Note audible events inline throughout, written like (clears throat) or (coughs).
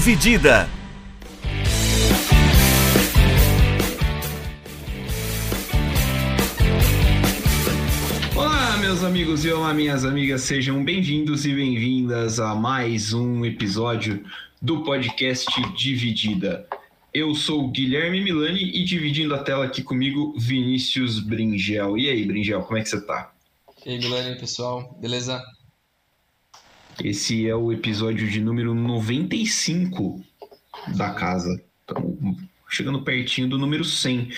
Dividida. Olá, meus amigos e olá, minhas amigas, sejam bem-vindos e bem-vindas a mais um episódio do podcast Dividida. Eu sou o Guilherme Milani e dividindo a tela aqui comigo, Vinícius Bringel. E aí, Bringel, como é que você tá? E aí, Milani, pessoal, beleza? Esse é o episódio de número 95 da casa. Então, chegando pertinho do número 100.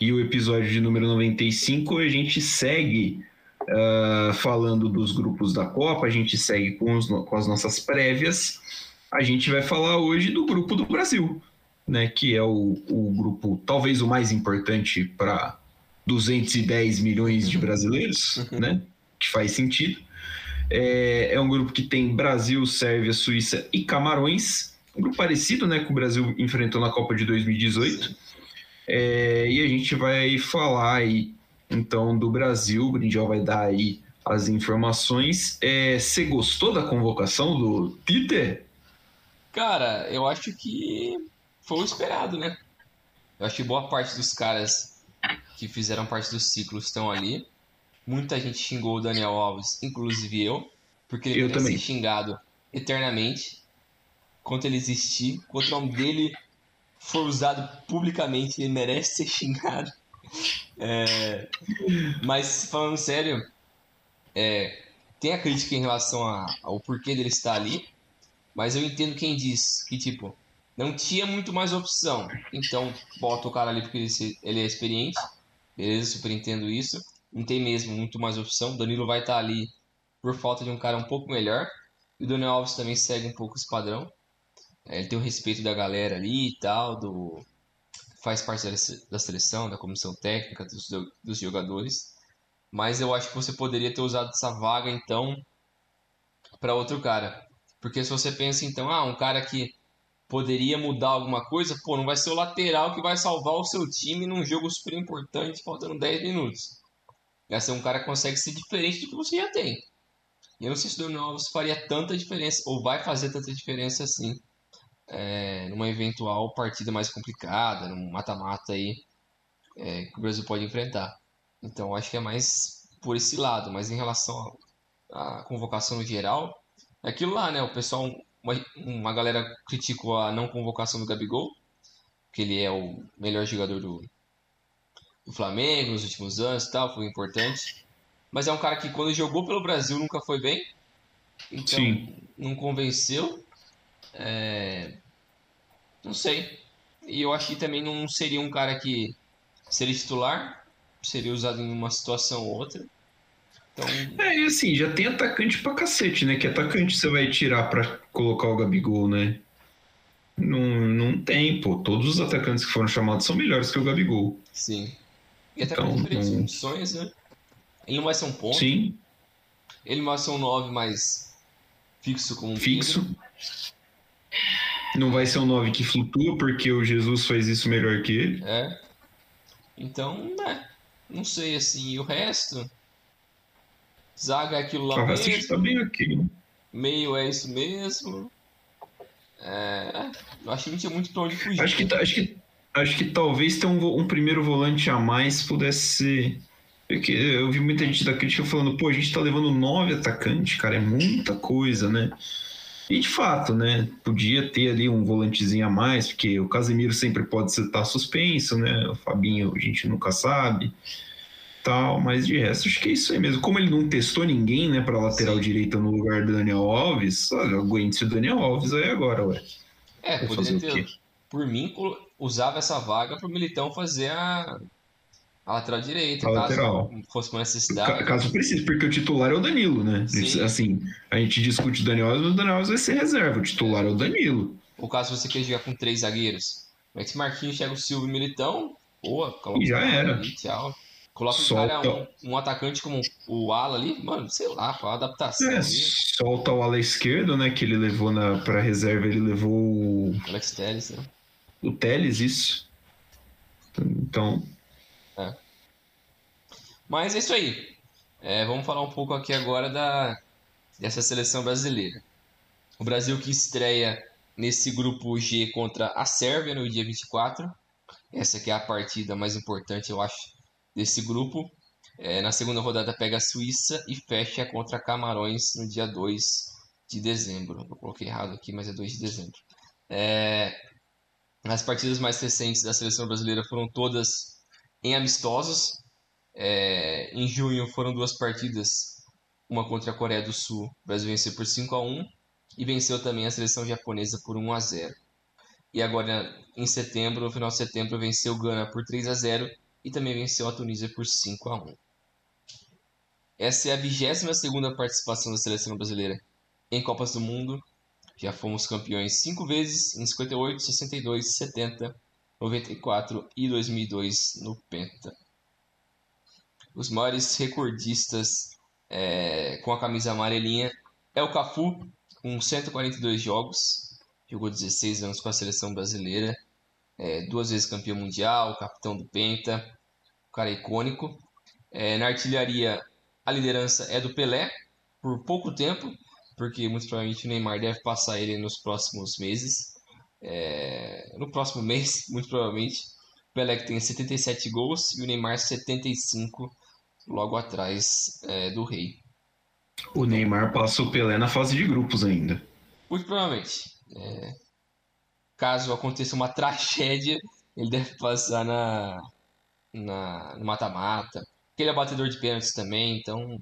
E o episódio de número 95 a gente segue uh, falando dos grupos da Copa, a gente segue com, os, com as nossas prévias. A gente vai falar hoje do grupo do Brasil, né? Que é o, o grupo talvez o mais importante para 210 milhões de brasileiros, né? Que faz sentido. É, é um grupo que tem Brasil, Sérvia, Suíça e Camarões. Um grupo parecido né, com o Brasil enfrentou na Copa de 2018. É, e a gente vai falar aí, então, do Brasil. O Brinjal vai dar aí as informações. É, você gostou da convocação do Tite? Cara, eu acho que foi o esperado, né? Eu acho que boa parte dos caras que fizeram parte do ciclo estão ali. Muita gente xingou o Daniel Alves, inclusive eu, porque ele Eu merece também. ser xingado eternamente. Enquanto ele existir, enquanto o nome dele for usado publicamente, ele merece ser xingado. É, Mas, falando sério, é, tem a crítica em relação a- ao porquê dele estar ali, mas eu entendo quem diz que, tipo, não tinha muito mais opção. Então, bota o cara ali porque ele, ele é experiente. Beleza, super entendo isso. Não tem mesmo muito mais opção. Danilo vai estar ali por falta de um cara um pouco melhor. E o Daniel Alves também segue um pouco esse padrão. É, Ele tem o respeito da galera ali e tal, do faz parte da seleção, da comissão técnica, dos, dos jogadores. Mas eu acho que você poderia ter usado essa vaga então para outro cara. Porque se você pensa então, ah, um cara que poderia mudar alguma coisa, pô, não vai ser o lateral que vai salvar o seu time num jogo super importante, faltando 10 minutos. Vai ser um cara que consegue ser diferente do que você já tem. E eu não sei se o Daniel Alves faria tanta diferença, ou vai fazer tanta diferença assim, é, numa eventual partida mais complicada, num mata-mata aí, é, que o Brasil pode enfrentar. Então acho que é mais por esse lado, mas em relação à à convocação no geral, é aquilo lá, né? O pessoal, uma, uma galera criticou a não convocação do Gabigol, que ele é o melhor jogador do, do Flamengo nos últimos anos e tal, foi importante. Mas é um cara que quando jogou pelo Brasil nunca foi bem. Então Sim. não convenceu. É, Não sei. E eu acho que também não seria um cara que seria titular, seria usado em uma situação ou outra. Então, É, e assim, já tem atacante pra cacete, né? Que atacante você vai tirar pra colocar o Gabigol, né? Não, não tem, pô. Todos os atacantes que foram chamados são melhores que o Gabigol. sim. E até Então, com diferentes funções, né? Ele não vai ser um ponto, Sim, ele não vai ser um 9 mais fixo como um fixo. Pedro. Não vai ser um 9 que flutua, porque o Jesus faz isso melhor que ele. É. Então, é. Não sei assim. E o resto. Zaga é aquilo lá O resto mesmo. tá bem aqui, né? Meio é isso mesmo. É. Eu acho que não tinha muito pra onde fugir. Acho que, tá- acho que, acho que talvez ter um, um primeiro volante a mais pudesse ser. Porque eu vi muita gente da crítica falando, pô, a gente tá levando nove atacantes, cara, é muita coisa, né? E de fato, né? Podia ter ali um volantezinho a mais, porque o Casemiro sempre pode estar suspenso, né? O Fabinho a gente nunca sabe. Tal, mas de resto, acho que é isso aí mesmo. Como ele não testou ninguém, né, pra lateral Sim. direita no lugar do Daniel Alves, olha, aguente o Daniel Alves aí agora, ué. É, poderia fazer o ter. quê? Por mim, usava essa vaga pro Militão fazer a, a lateral direita, A caso lateral. fosse uma necessidade. Caso precise, porque o titular é o Danilo, né? Sim. Assim, a gente discute o Daniel Alves, mas o Daniel Alves vai ser reserva. O titular é o Danilo. Ou caso você queira jogar com três zagueiros. Mas se Marquinhos, Thiago Silva e Militão, boa, coloca E já o era. ali, tchau. Coloca o Solta. cara, um, um atacante como o Ala ali, mano, sei lá, qual a adaptação É, ali. solta o ala esquerdo, né? Que ele levou na, pra reserva, ele levou o, Alex Telles, né? O Teles, isso. Então, Mas é isso aí. É, vamos falar um pouco aqui agora da, dessa seleção brasileira. O Brasil que estreia nesse grupo G contra a Sérvia no dia 24. Essa que é a partida mais importante, eu acho, desse grupo. É, na segunda rodada pega a Suíça e fecha contra Camarões no dia 2 de dezembro. Eu coloquei errado aqui, mas é 2 de dezembro. É, as partidas mais recentes da seleção brasileira foram todas em amistosos. É, em junho foram duas partidas, uma contra a Coreia do Sul. O Brasil venceu por 5 a 1 e venceu também a seleção japonesa por 1 a 0. E agora em setembro, no final de setembro, venceu o Gana por 3 a 0 e também venceu a Tunísia por 5 a 1. Essa é a 22 segunda participação da seleção brasileira em Copas do Mundo. Já fomos campeões cinco vezes em 58, 62, 70, 94 e 2002 no Penta. Os maiores recordistas é, com a camisa amarelinha é o Cafu, com 142 jogos. Jogou 16 anos com a seleção brasileira. É, duas vezes campeão mundial, capitão do Penta. Um cara icônico. É, na artilharia, a liderança é do Pelé, por pouco tempo, porque muito provavelmente o Neymar deve passar ele nos próximos meses. É, no próximo (laughs) mês, muito provavelmente. O Pelé que tem 77 gols e o Neymar 75 logo atrás é, do Rei. O Neymar passa o Pelé na fase de grupos ainda. Muito provavelmente. É, caso aconteça uma (laughs) tragédia, ele deve passar na, na no mata-mata. Ele é batedor de pênaltis também, então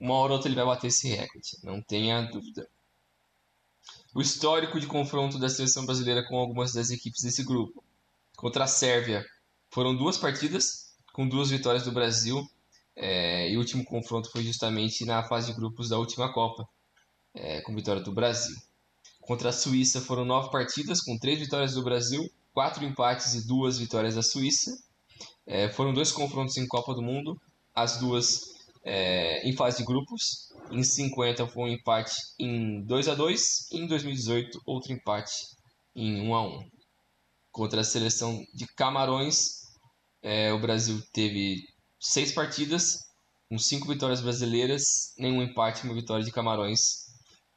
uma hora ou outra ele vai bater esse recorde, não tenha dúvida. O histórico de confronto da seleção brasileira com algumas das equipes desse grupo. Contra a Sérvia, foram duas partidas, com duas vitórias do Brasil, é, e o último confronto foi justamente na fase de grupos da última Copa, é, com vitória do Brasil. Contra a Suíça foram nove partidas, com três vitórias do Brasil, quatro empates e duas vitórias da Suíça. É, foram dois confrontos em Copa do Mundo, as duas é, em fase de grupos. Em 50 foi um empate em 2 a 2 e em 2018 outro empate em 1 a 1 Contra a seleção de Camarões, é, o Brasil teve seis partidas, com cinco vitórias brasileiras, nenhum empate, uma vitória de Camarões.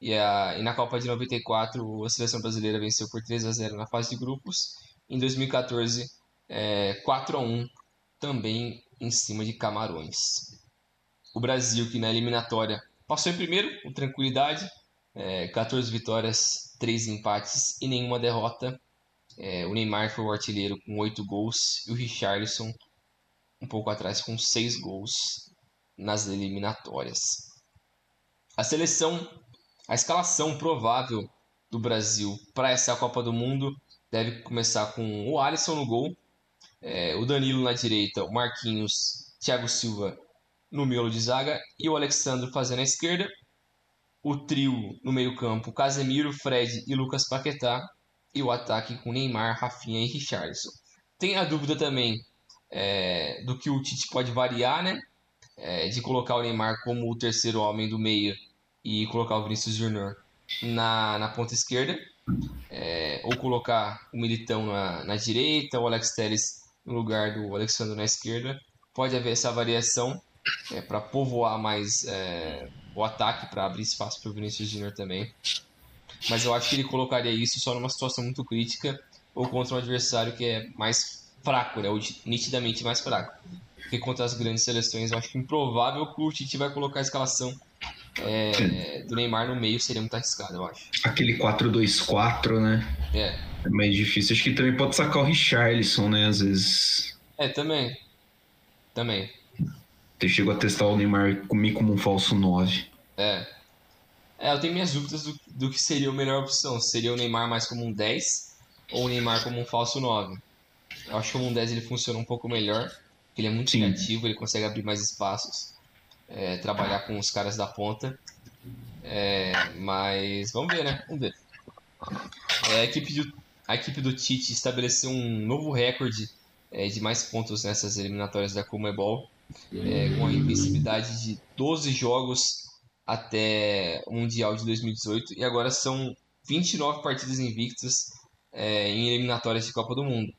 E, a, e na Copa de 94, a seleção brasileira venceu por 3 a 0 na fase de grupos. Em 2014, é, 4 a 1 também em cima de Camarões. O Brasil, que na eliminatória passou em primeiro, com tranquilidade, é, 14 vitórias, 3 empates e nenhuma derrota. É, o Neymar foi o artilheiro com 8 gols e o Richarlison um pouco atrás com 6 gols nas eliminatórias. A seleção, a escalação provável do Brasil para essa Copa do Mundo deve começar com o Alisson no gol, é, o Danilo na direita, o Marquinhos, Thiago Silva no miolo de zaga e o Alexandre fazendo a esquerda. O trio no meio-campo, Casemiro, Fred e Lucas Paquetá. E o ataque com Neymar, Rafinha e Richardson. Tem a dúvida também é, do que o Tite pode variar, né? É, de colocar o Neymar como o terceiro homem do meio e colocar o Vinícius Júnior na, na ponta esquerda. É, ou colocar o Militão na, na direita, o Alex Telles no lugar do Alexandre na esquerda. Pode haver essa variação é, para povoar mais é, o ataque, para abrir espaço para o Vinícius Júnior também. Mas eu acho que ele colocaria isso só numa situação muito crítica ou contra um adversário que é mais fraco, né, ou nitidamente mais fraco. Porque contra as grandes seleções eu acho improvável que o Tite vai colocar a escalação é, do Neymar no meio, seria muito arriscado, eu acho. Aquele 4-2-4, né? É. É mais difícil. Acho que também pode sacar o Richarlison, né? Às vezes. É, também. Também. Chegou a testar o Neymar comigo como um falso 9. É. É, eu tenho minhas dúvidas do, do que seria a melhor opção. Seria o Neymar mais como um 10 ou o Neymar como um falso 9. Eu acho que como um 10 ele funciona um pouco melhor. Ele é muito Sim. criativo, ele consegue abrir mais espaços, é, trabalhar com os caras da ponta. É, mas vamos ver, né? Vamos ver. É, a, equipe do, a equipe do Tite estabeleceu um novo recorde é, de mais pontos nessas eliminatórias da Comebol é, com a invencibilidade de 12 jogos até o Mundial de 2018 e agora são 29 partidas invictas é, em eliminatórias de Copa do Mundo.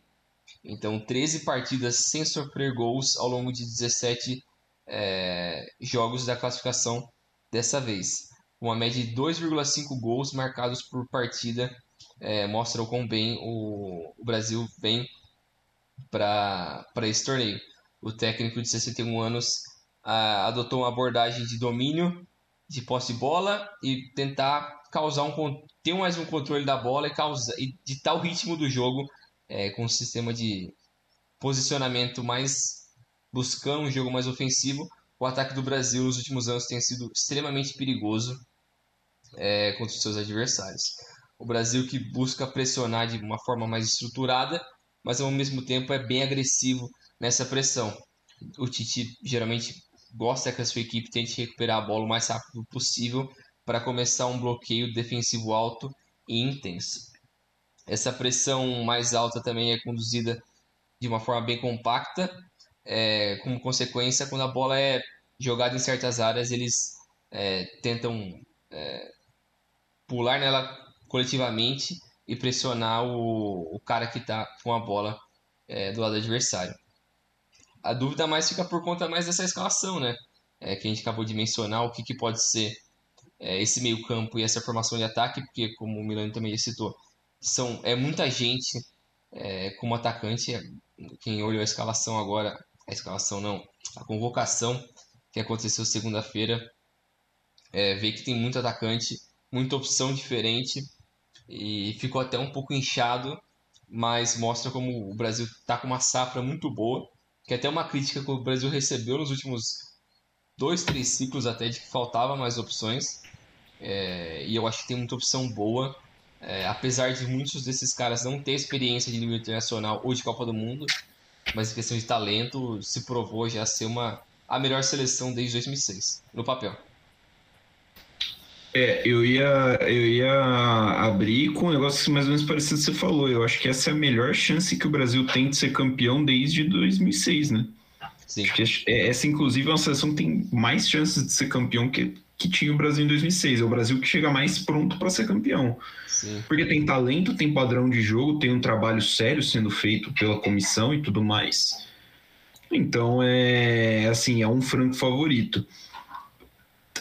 Então, 13 partidas sem sofrer gols ao longo de 17 é, jogos da classificação dessa vez. Uma média de 2,5 gols marcados por partida é, mostra o quão bem o, o Brasil vem para esse torneio. O técnico de 61 anos a, adotou uma abordagem de domínio, de posse de bola e tentar causar um ter mais um controle da bola e causar e ditar o ritmo do jogo é, com um sistema de posicionamento mais buscando um jogo mais ofensivo. O ataque do Brasil nos últimos anos tem sido extremamente perigoso é, contra os seus adversários. O Brasil que busca pressionar de uma forma mais estruturada, mas ao mesmo tempo é bem agressivo nessa pressão. O Tite geralmente gosta que a sua equipe tente recuperar a bola o mais rápido possível para começar um bloqueio defensivo alto e intenso. Essa pressão mais alta também é conduzida de uma forma bem compacta, é, como consequência, quando a bola é jogada em certas áreas, eles é, tentam é, pular nela coletivamente e pressionar o, o cara que está com a bola é, do lado adversário. A dúvida mais fica por conta mais dessa escalação, né? É, que a gente acabou de mencionar, o que, que pode ser é, esse meio campo e essa formação de ataque, porque como o Milano também citou, são, é muita gente é, como atacante. Quem olhou a escalação agora, a escalação não, a convocação que aconteceu segunda-feira, é, vê que tem muito atacante, muita opção diferente e ficou até um pouco inchado, mas mostra como o Brasil está com uma safra muito boa, que é até uma crítica que o Brasil recebeu nos últimos dois, três ciclos até de que faltava mais opções. É, e eu acho que tem muita opção boa. É, apesar de muitos desses caras não ter experiência de nível internacional ou de Copa do Mundo, mas em questão de talento, se provou já ser uma, a melhor seleção desde 2006, no papel. É, eu ia, eu ia abrir com um negócio mais ou menos parecido que você falou. Eu acho que essa é a melhor chance que o Brasil tem de ser campeão desde 2006, né? Sim. Acho que é, essa, inclusive, é uma seleção que tem mais chances de ser campeão que, que tinha o Brasil em 2006. É o Brasil que chega mais pronto para ser campeão. Sim. Porque tem talento, tem padrão de jogo, tem um trabalho sério sendo feito pela comissão e tudo mais. Então, é assim, é um franco favorito.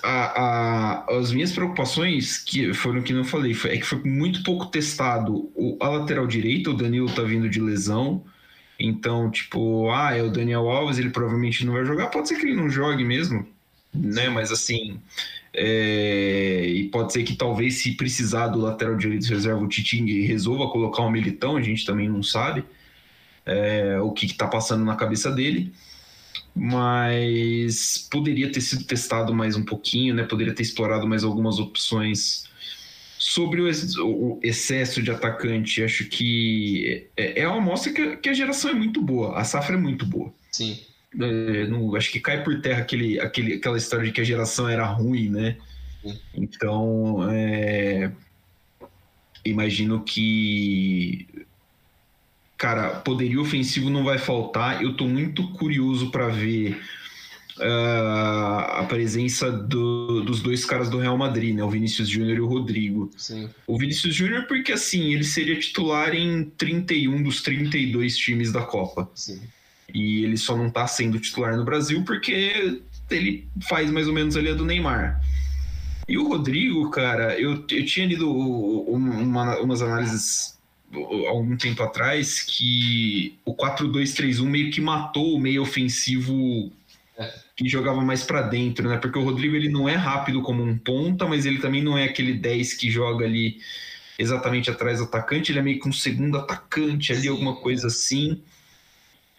A, a, as minhas preocupações, que foram que não falei, foi, é que foi muito pouco testado o, a lateral direita, o Danilo tá vindo de lesão. Então, tipo, ah, é o Daniel Alves, ele provavelmente não vai jogar. Pode ser que ele não jogue mesmo, né? Mas assim, é... e pode ser que talvez se precisar do lateral direito reserva o Titing resolva colocar um militão, a gente também não sabe é... o que está passando na cabeça dele. Mas poderia ter sido testado mais um pouquinho, né? Poderia ter explorado mais algumas opções sobre o, excesso de atacante. Acho que é, é uma mostra que, que a geração é muito boa, a safra é muito boa. Sim. É, não, acho que cai por terra aquele, aquele, aquela história de que a geração era ruim, né? Sim. Então, é, imagino que. Cara, poderio ofensivo não vai faltar. Eu tô muito curioso para ver uh, a presença do, dos dois caras do Real Madrid, né? O Vinícius Júnior e o Rodrigo. Sim. O Vinícius Júnior, porque assim, ele seria titular em 31 dos 32 times da Copa. Sim. E ele só não está sendo titular no Brasil porque ele faz mais ou menos ali a do Neymar. E o Rodrigo, cara, eu, eu tinha lido uma, umas análises algum tempo atrás que o 4-2-3-1 meio que matou o meio ofensivo é. que jogava mais para dentro, né? Porque o Rodrigo ele não é rápido como um ponta, mas ele também não é aquele 10 que joga ali exatamente atrás do atacante, ele é meio que um segundo atacante ali, Sim. alguma coisa assim.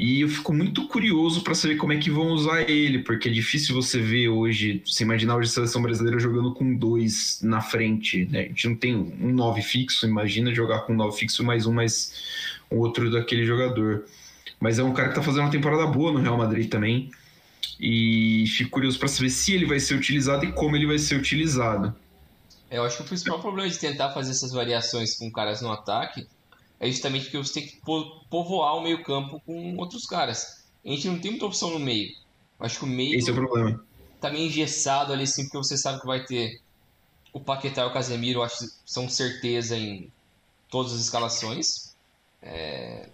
E eu fico muito curioso para saber como é que vão usar ele, porque é difícil você ver hoje, você imaginar hoje a seleção brasileira jogando com dois na frente, né? A gente não tem um nove fixo, imagina jogar com um nove fixo mais um, mais um outro daquele jogador. Mas é um cara que tá fazendo uma temporada boa no Real Madrid também. E fico curioso para saber se ele vai ser utilizado e como ele vai ser utilizado. Eu acho que o principal problema de tentar fazer essas variações com caras no ataque é justamente porque você tem que povoar o meio-campo com outros caras. A gente não tem muita opção no meio. Acho que o meio. Esse é o problema. Tá meio engessado ali, sim, porque você sabe que vai ter o Paquetá e o Casemiro, eu acho que são certeza em todas as escalações. É...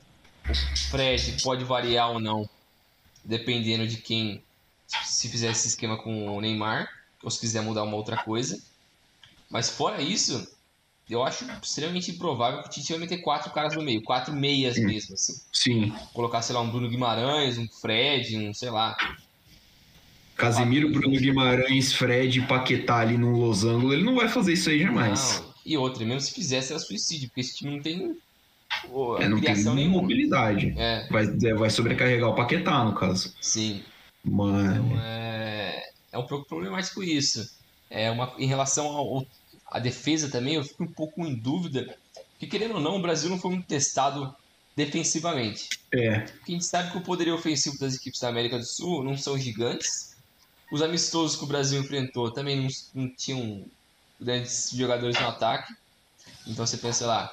O Fred pode variar ou não, dependendo de quem se fizer esse esquema com o Neymar, ou se quiser mudar uma outra coisa. Mas fora isso, eu acho extremamente improvável que o Tite vai meter quatro caras no meio, quatro meias Sim. mesmo, assim. Sim. Colocar, sei lá, um Bruno Guimarães, um Fred, um, sei lá. Casemiro, Bruno Guimarães, Fred, Paquetá ali no losango, ele não vai fazer isso aí jamais. Não. E outra, mesmo se fizesse, era suicídio, porque esse time não tem ô, É, não tem nenhuma. mobilidade. É, Vai, é, vai sobrecarregar o Paquetá, no caso. sim. Mas. Então é, é um pouco problemático isso. É uma, em relação ao, à defesa também, eu fico um pouco em dúvida. Porque querendo ou não, o Brasil não foi muito testado defensivamente. É, Porque a gente sabe que o poderio ofensivo das equipes da América do Sul não são gigantes. Os amistosos que o Brasil enfrentou também não, não tinham grandes jogadores no ataque. Então você pensa lá,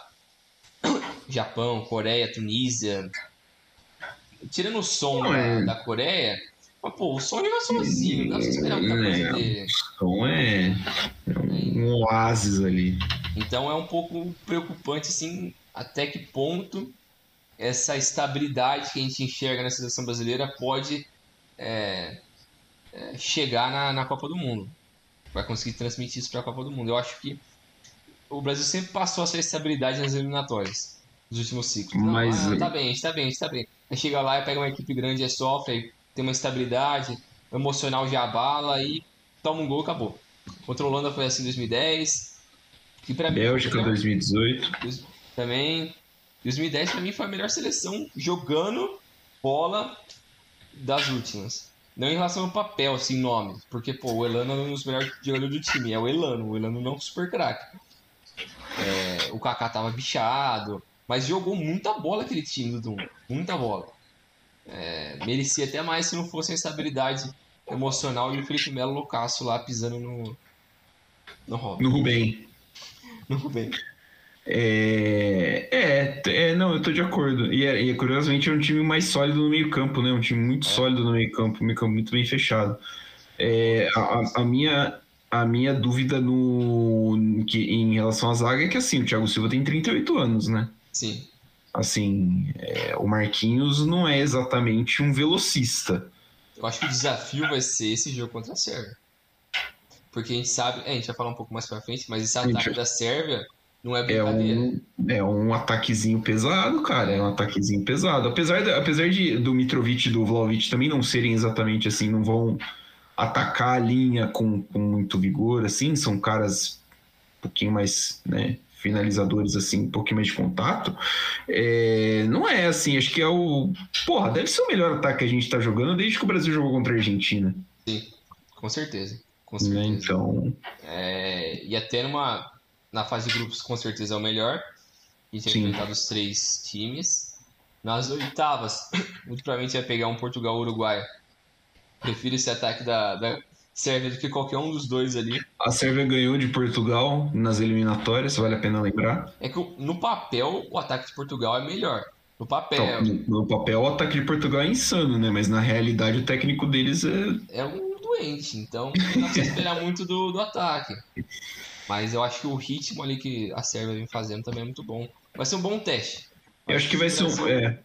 (coughs) Japão, Coreia, Tunísia. Tirando o som Não, da, é- da Coreia, mas, pô, o som joga sozinho, não esperar muita coisa É. dele. é, é um, um oásis ali. Então é um pouco preocupante, assim, até que ponto essa estabilidade que a gente enxerga na seleção brasileira pode é, é, chegar na, na Copa do Mundo. Vai conseguir transmitir isso para a Copa do Mundo. Eu acho que o Brasil sempre passou essa estabilidade nas eliminatórias, nos últimos ciclos. Não, Mas- ah, tá bem, a gente tá bem, a gente tá bem. Aí chega lá e pega uma equipe grande, aí sofre, aí tem uma estabilidade, emocional já abala e toma um gol e acabou. Contra a Holanda foi assim em 2010. Que pra mim, Bélgica melhor- 2018. também 2010 pra mim foi a melhor seleção jogando bola das últimas. Não em relação ao papel, assim, nome. Porque, pô, o Elano é um dos melhores jogadores do time. É o Elano. O Elano não é um super craque. É, o Kaká tava bichado. Mas jogou muita bola aquele time do Dunga. Muita bola. É, merecia até mais se não fosse a instabilidade emocional e o Felipe Melo loucaço lá pisando no. No Robin. No Rubem. (laughs) No Rubem. É, é, é, não, eu tô de acordo. E, é, e, curiosamente é um time mais sólido no meio-campo, né? Um time muito É. sólido no meio-campo, um meio-campo muito bem fechado. É, a, a- a minha, a minha dúvida no, que, em relação à zaga é que assim, o Thiago Silva tem 38 anos, né? Sim. Assim, é, o Marquinhos não é exatamente um velocista. Eu acho que o desafio vai ser esse jogo contra a Sérvia. Porque a gente sabe, é, a gente vai falar um pouco mais pra frente, mas esse Gente, ataque da Sérvia não é É brincadeira. um, é um ataquezinho pesado, cara. É um ataquezinho pesado. Apesar, de, apesar de, do Mitrovic e do Vlaovic também não serem exatamente assim, não vão atacar a linha com, com muito vigor, assim. São caras um pouquinho mais, né, finalizadores, assim, um pouquinho mais de contato. É, não é assim, acho que é o... Porra, deve ser o melhor ataque que a gente tá jogando desde que o Brasil jogou contra a Argentina. Com certeza. Com Né? certeza. Então, É, e até numa, na fase de grupos, com certeza é o melhor. Vai Sim. enfrentar os três times. Nas oitavas, (clears throat) muito provavelmente vai pegar um Portugal Uruguai. Prefiro esse ataque da, da Sérvia do que qualquer um dos dois ali. a Sérvia ganhou de Portugal nas eliminatórias, vale a pena lembrar. É que no papel o ataque de Portugal é melhor. No papel. Então, no, papel, o ataque de Portugal é insano, né? Mas na realidade, o técnico deles é. é um doente, então não dá pra esperar muito do, do ataque. Mas eu acho que o ritmo ali que a Sérvia vem fazendo também é muito bom. Vai ser um bom teste. Eu acho que vai ser um. É,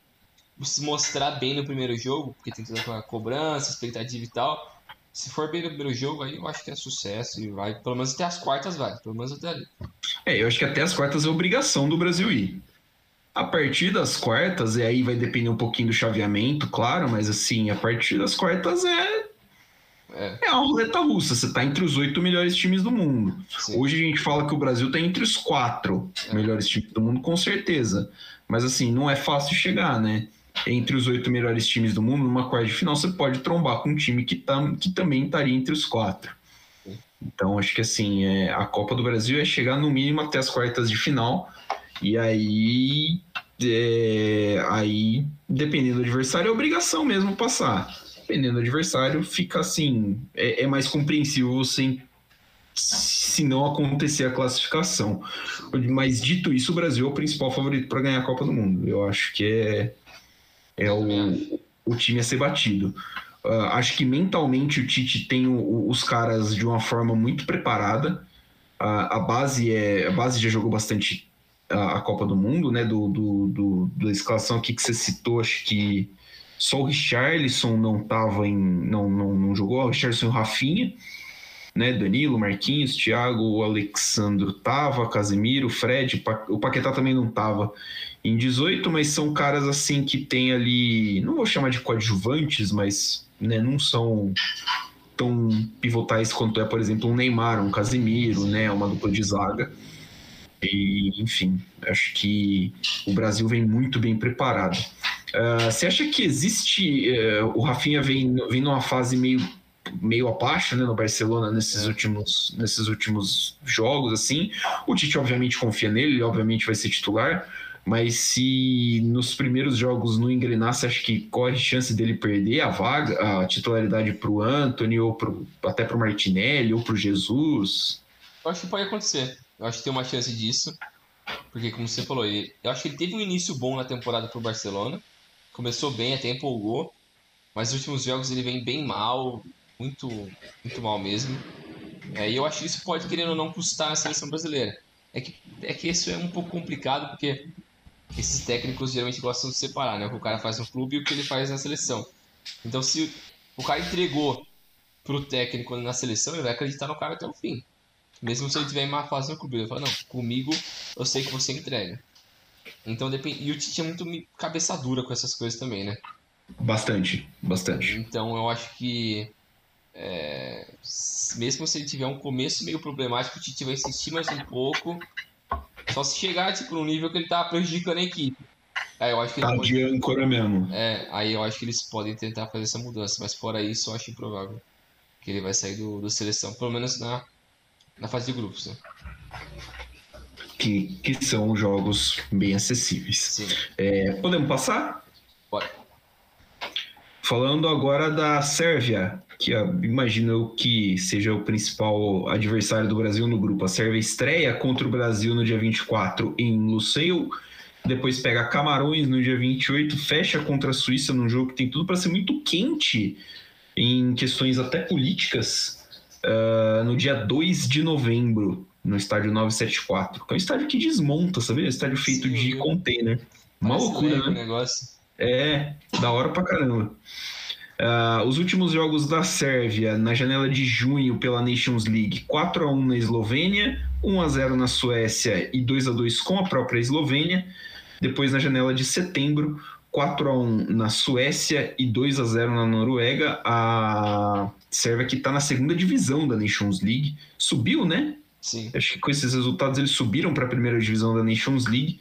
Se mostrar bem no primeiro jogo, porque tem toda aquela cobrança, expectativa e tal. Se for bem no primeiro jogo, aí eu acho que é sucesso e vai, pelo menos até as quartas vai, pelo menos até ali. é, eu acho que até as quartas é obrigação do Brasil ir. A partir das quartas, e aí vai depender um pouquinho do chaveamento, claro, mas assim, a partir das quartas é. É, É uma roleta russa, você tá entre os oito melhores times do mundo. sim. Hoje a gente fala que o Brasil tá entre os quatro É. melhores times do mundo, com certeza. Mas assim, não é fácil chegar, né? Entre os oito melhores times do mundo, numa quarta de final, você pode trombar com um time que, tá, que também estaria entre os quatro. Então, acho que assim, é, a Copa do Brasil é chegar no mínimo até as quartas de final. E aí, é, aí dependendo do adversário, é obrigação mesmo passar. Dependendo do adversário, fica assim, é, é mais compreensível você se não acontecer a classificação. Mas dito isso, o Brasil é o principal favorito para ganhar a Copa do Mundo. Eu acho que é, é o, o time a ser batido. Ah, acho que mentalmente o Tite tem o- os caras de uma forma muito preparada. A, a base é a base já jogou bastante a, a Copa do Mundo, né? Do, do, do- da escalação aqui que você citou, acho que só o Richarlison não tava em não, não, não jogou, o Richarlison e o Rafinha. Né? Danilo, Marquinhos, Thiago, Alexandro tava, Casemiro, Fred, o Paquetá também não tava em 18, mas são caras assim que tem ali, não vou chamar de coadjuvantes, mas né, não são tão pivotais quanto é, por exemplo, um Neymar, um Casemiro, né, uma dupla de zaga. E, enfim, acho que o Brasil vem muito bem preparado. Uh, você acha que existe. Uh, o Rafinha vem, vem numa fase meio, meio abaixo né, no Barcelona nesses, é. últimos, nesses últimos jogos, assim. O Tite, obviamente, confia nele, ele, obviamente, vai ser titular. Mas se nos primeiros jogos não engrenar, você acha que corre chance dele perder a vaga, a titularidade para o Anthony, ou pro, até para o Martinelli, ou para o Jesus? Eu acho que pode acontecer. Eu acho que tem uma chance disso. Porque, como você falou, ele, eu acho que ele teve um início bom na temporada pro Barcelona. Começou bem, até empolgou. Mas nos últimos jogos ele vem bem mal. Muito, muito mal mesmo. É, e eu acho que isso pode, querendo ou não, custar na seleção brasileira. É que, é que isso é um pouco complicado, porque esses técnicos geralmente gostam de separar, né? O que o cara faz no clube e o que ele faz na seleção. Então, se o cara entregou pro técnico na seleção, ele vai acreditar no cara até o fim. Mesmo se ele tiver em má fase no clube, ele fala, não, comigo eu sei que você entrega. Então depende. E o Tite é muito cabeça dura com essas coisas também, né? Bastante, bastante. Então eu acho que. É, mesmo se ele tiver um começo meio problemático, o Tite vai insistir mais um pouco. Só se chegar tipo, no nível que ele tá prejudicando a equipe. Aí eu acho que tá pode... de âncora mesmo. É, aí eu acho que eles podem tentar fazer essa mudança, mas fora isso eu acho improvável que ele vai sair do, do seleção, pelo menos na, na fase de grupos, né? Que, que são jogos bem acessíveis. É, podemos passar? Bora. Falando agora da Sérvia, que imagino que seja o principal adversário do Brasil no grupo. A Sérvia estreia contra o Brasil no dia 24 em Luceio, depois pega Camarões no dia 28, fecha contra a Suíça num jogo que tem tudo para ser muito quente em questões até políticas uh, no dia 2 de novembro, no estádio 974. Que é um estádio que desmonta, sabe? É um estádio feito Sim, de container. Uma loucura, né? Negócio. É, da hora pra caramba. Uh, os últimos jogos da Sérvia na janela de junho pela Nations League: 4 a 1 na Eslovênia, 1 a 0 na Suécia e 2 a 2 com a própria Eslovênia. Depois na janela de setembro, 4 a 1 na Suécia e 2 a 0 na Noruega. A Sérvia que está na segunda divisão da Nations League subiu, né? Sim. Acho que com esses resultados eles subiram para a primeira divisão da Nations League.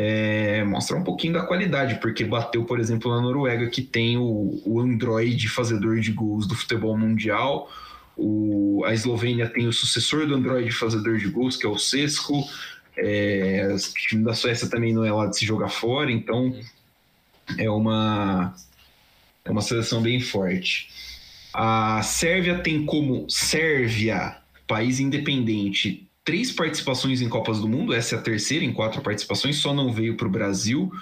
É, mostra um pouquinho da qualidade, porque bateu, por exemplo, na Noruega, que tem o, o Android fazedor de gols do futebol mundial. O, a Eslovênia tem o sucessor do Android fazedor de gols, que é o Sesco. É, o time da Suécia também não é lá de se jogar fora, então é uma, é uma seleção bem forte. A Sérvia tem como Sérvia, país independente, três participações em Copas do Mundo, essa é a terceira em quatro participações, só não veio para o Brasil.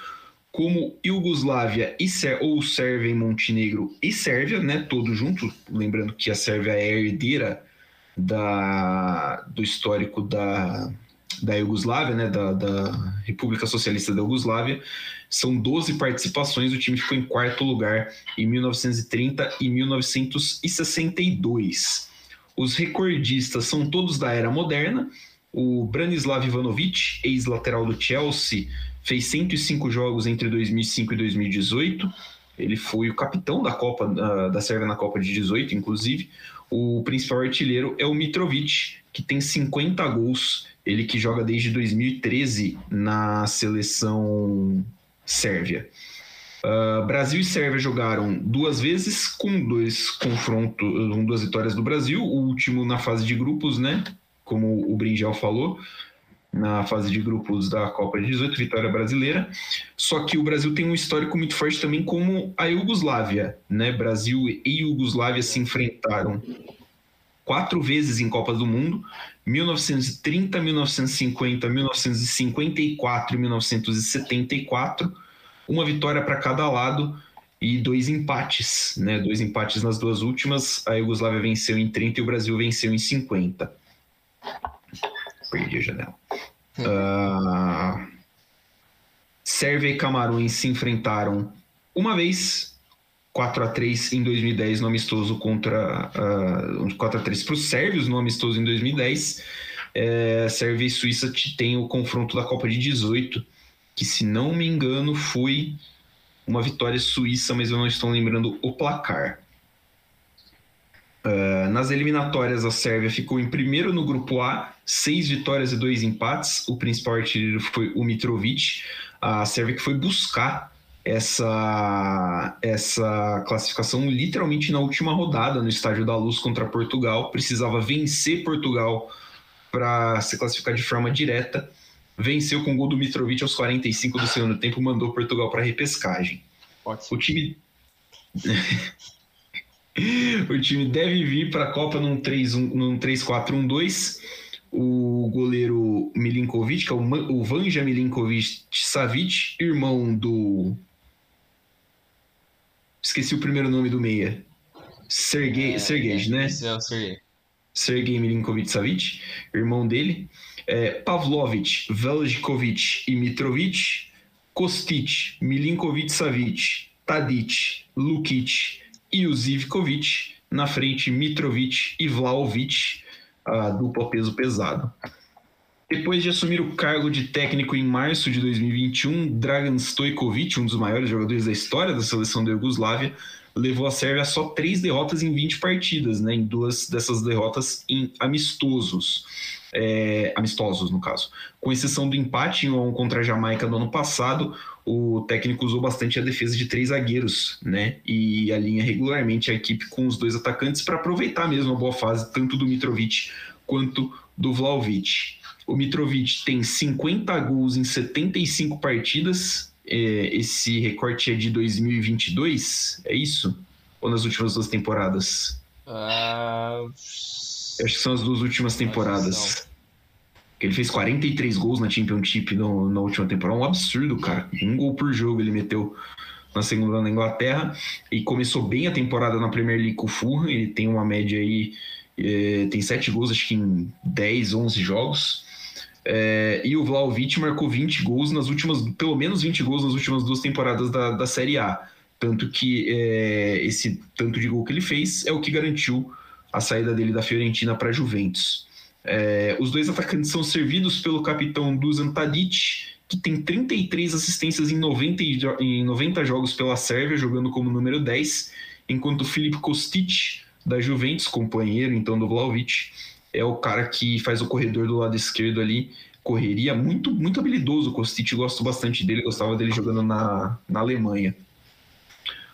Como Iugoslávia e ou Sérvia e Montenegro e Sérvia, né, todo junto, lembrando que a Sérvia é herdeira da, do histórico da, da Iugoslávia, né, da, da República Socialista da Iugoslávia, são 12 participações, o time ficou em quarto lugar em 1930 e 1962. Os recordistas são todos da era moderna. O Branislav Ivanovic, ex-lateral do Chelsea, fez 105 jogos entre 2005 e 2018. Ele foi o capitão da Copa da Sérvia na Copa de 18, inclusive. O principal artilheiro é o Mitrovic, que tem 50 gols. Ele que joga desde 2013 na seleção Sérvia. Uh, Brasil e Sérvia jogaram duas vezes, com dois confrontos, com duas vitórias do Brasil, o último na fase de grupos, né? Como o Brinjal falou, na fase de grupos da Copa de 18, vitória brasileira. Só que o Brasil tem um histórico muito forte também como a Iugoslávia, né? Brasil e Iugoslávia se enfrentaram quatro vezes em Copas do Mundo, 1930, 1950, 1954 e 1974, uma vitória para cada lado e dois empates, né? Dois empates nas duas últimas. A Iugoslávia venceu em 30 e o Brasil venceu em 50. Perdi a janela. Uh... Sérvia e Camarões se enfrentaram uma vez 4 a 3 em 2010 no amistoso contra uh, 4 a 3 para os sérvios no amistoso em 2010. É, Sérvia e Suíça tem o confronto da Copa de 18, que se não me engano foi uma vitória suíça, mas eu não estou lembrando o placar. Uh, nas eliminatórias, a Sérvia ficou em primeiro no grupo A, seis vitórias e dois empates. O principal artilheiro foi o Mitrovic. A Sérvia que foi buscar essa, essa classificação literalmente na última rodada no Estádio da Luz contra Portugal. Precisava vencer Portugal para se classificar de forma direta. Venceu com o gol do Mitrovic aos 45 do segundo tempo, mandou Portugal para repescagem. O time. (laughs) o time deve vir para a Copa num 3-4-1-2. O goleiro Milinkovic, que é o Vanja Milinkovic Savic, irmão do Esqueci o primeiro nome do meia. Sergei, é, Sergei, né? Esse é o Sergei. Sergei Milinkovic Savic, irmão dele. É, Pavlovic, Veljkovic e Mitrovic. Kostic, Milinkovic Savic, Tadic, Lukic e o. Na frente, Mitrovic e Vlaovic, a dupla peso pesado. Depois de assumir o cargo de técnico em março de 2021, Dragan Stojkovic, um dos maiores jogadores da história da seleção da Iugoslávia, levou a Sérvia a só três derrotas em 20 partidas, né, em duas dessas derrotas em amistosos. É, amistosos, no caso. Com exceção do empate em 1 contra a Jamaica no ano passado, o técnico usou bastante a defesa de três zagueiros, né? E alinha regularmente a equipe com os dois atacantes para aproveitar mesmo a boa fase, tanto do Mitrovic quanto do Vlaovic. O Mitrovic tem 50 gols em 75 partidas. É, esse recorte é de 2022, é isso? Ou nas últimas duas temporadas? Uh... Acho que são as duas últimas temporadas. Ele fez 43 gols na Championship no, na última temporada. Um absurdo, cara. Um gol por jogo ele meteu na segunda na Inglaterra. E começou bem a temporada na Premier League com o Fulham. Ele tem uma média aí. É, tem 7 gols, acho que em 10, 11 jogos. É, e o Vlaovic marcou 20 gols nas últimas, pelo menos 20 gols nas últimas duas temporadas da, da Série A. Tanto que é, esse tanto de gol que ele fez é o que garantiu a saída dele da Fiorentina para a Juventus. É, os dois atacantes são servidos pelo capitão Dusan Tadic, que tem 33 assistências em 90, em 90 jogos pela Sérvia, jogando como número 10, enquanto Filip Kostic, da Juventus, companheiro então do Vlaovic, é o cara que faz o corredor do lado esquerdo ali, correria, muito, muito habilidoso. O Kostic, gosto bastante dele, gostava dele jogando na, na Alemanha.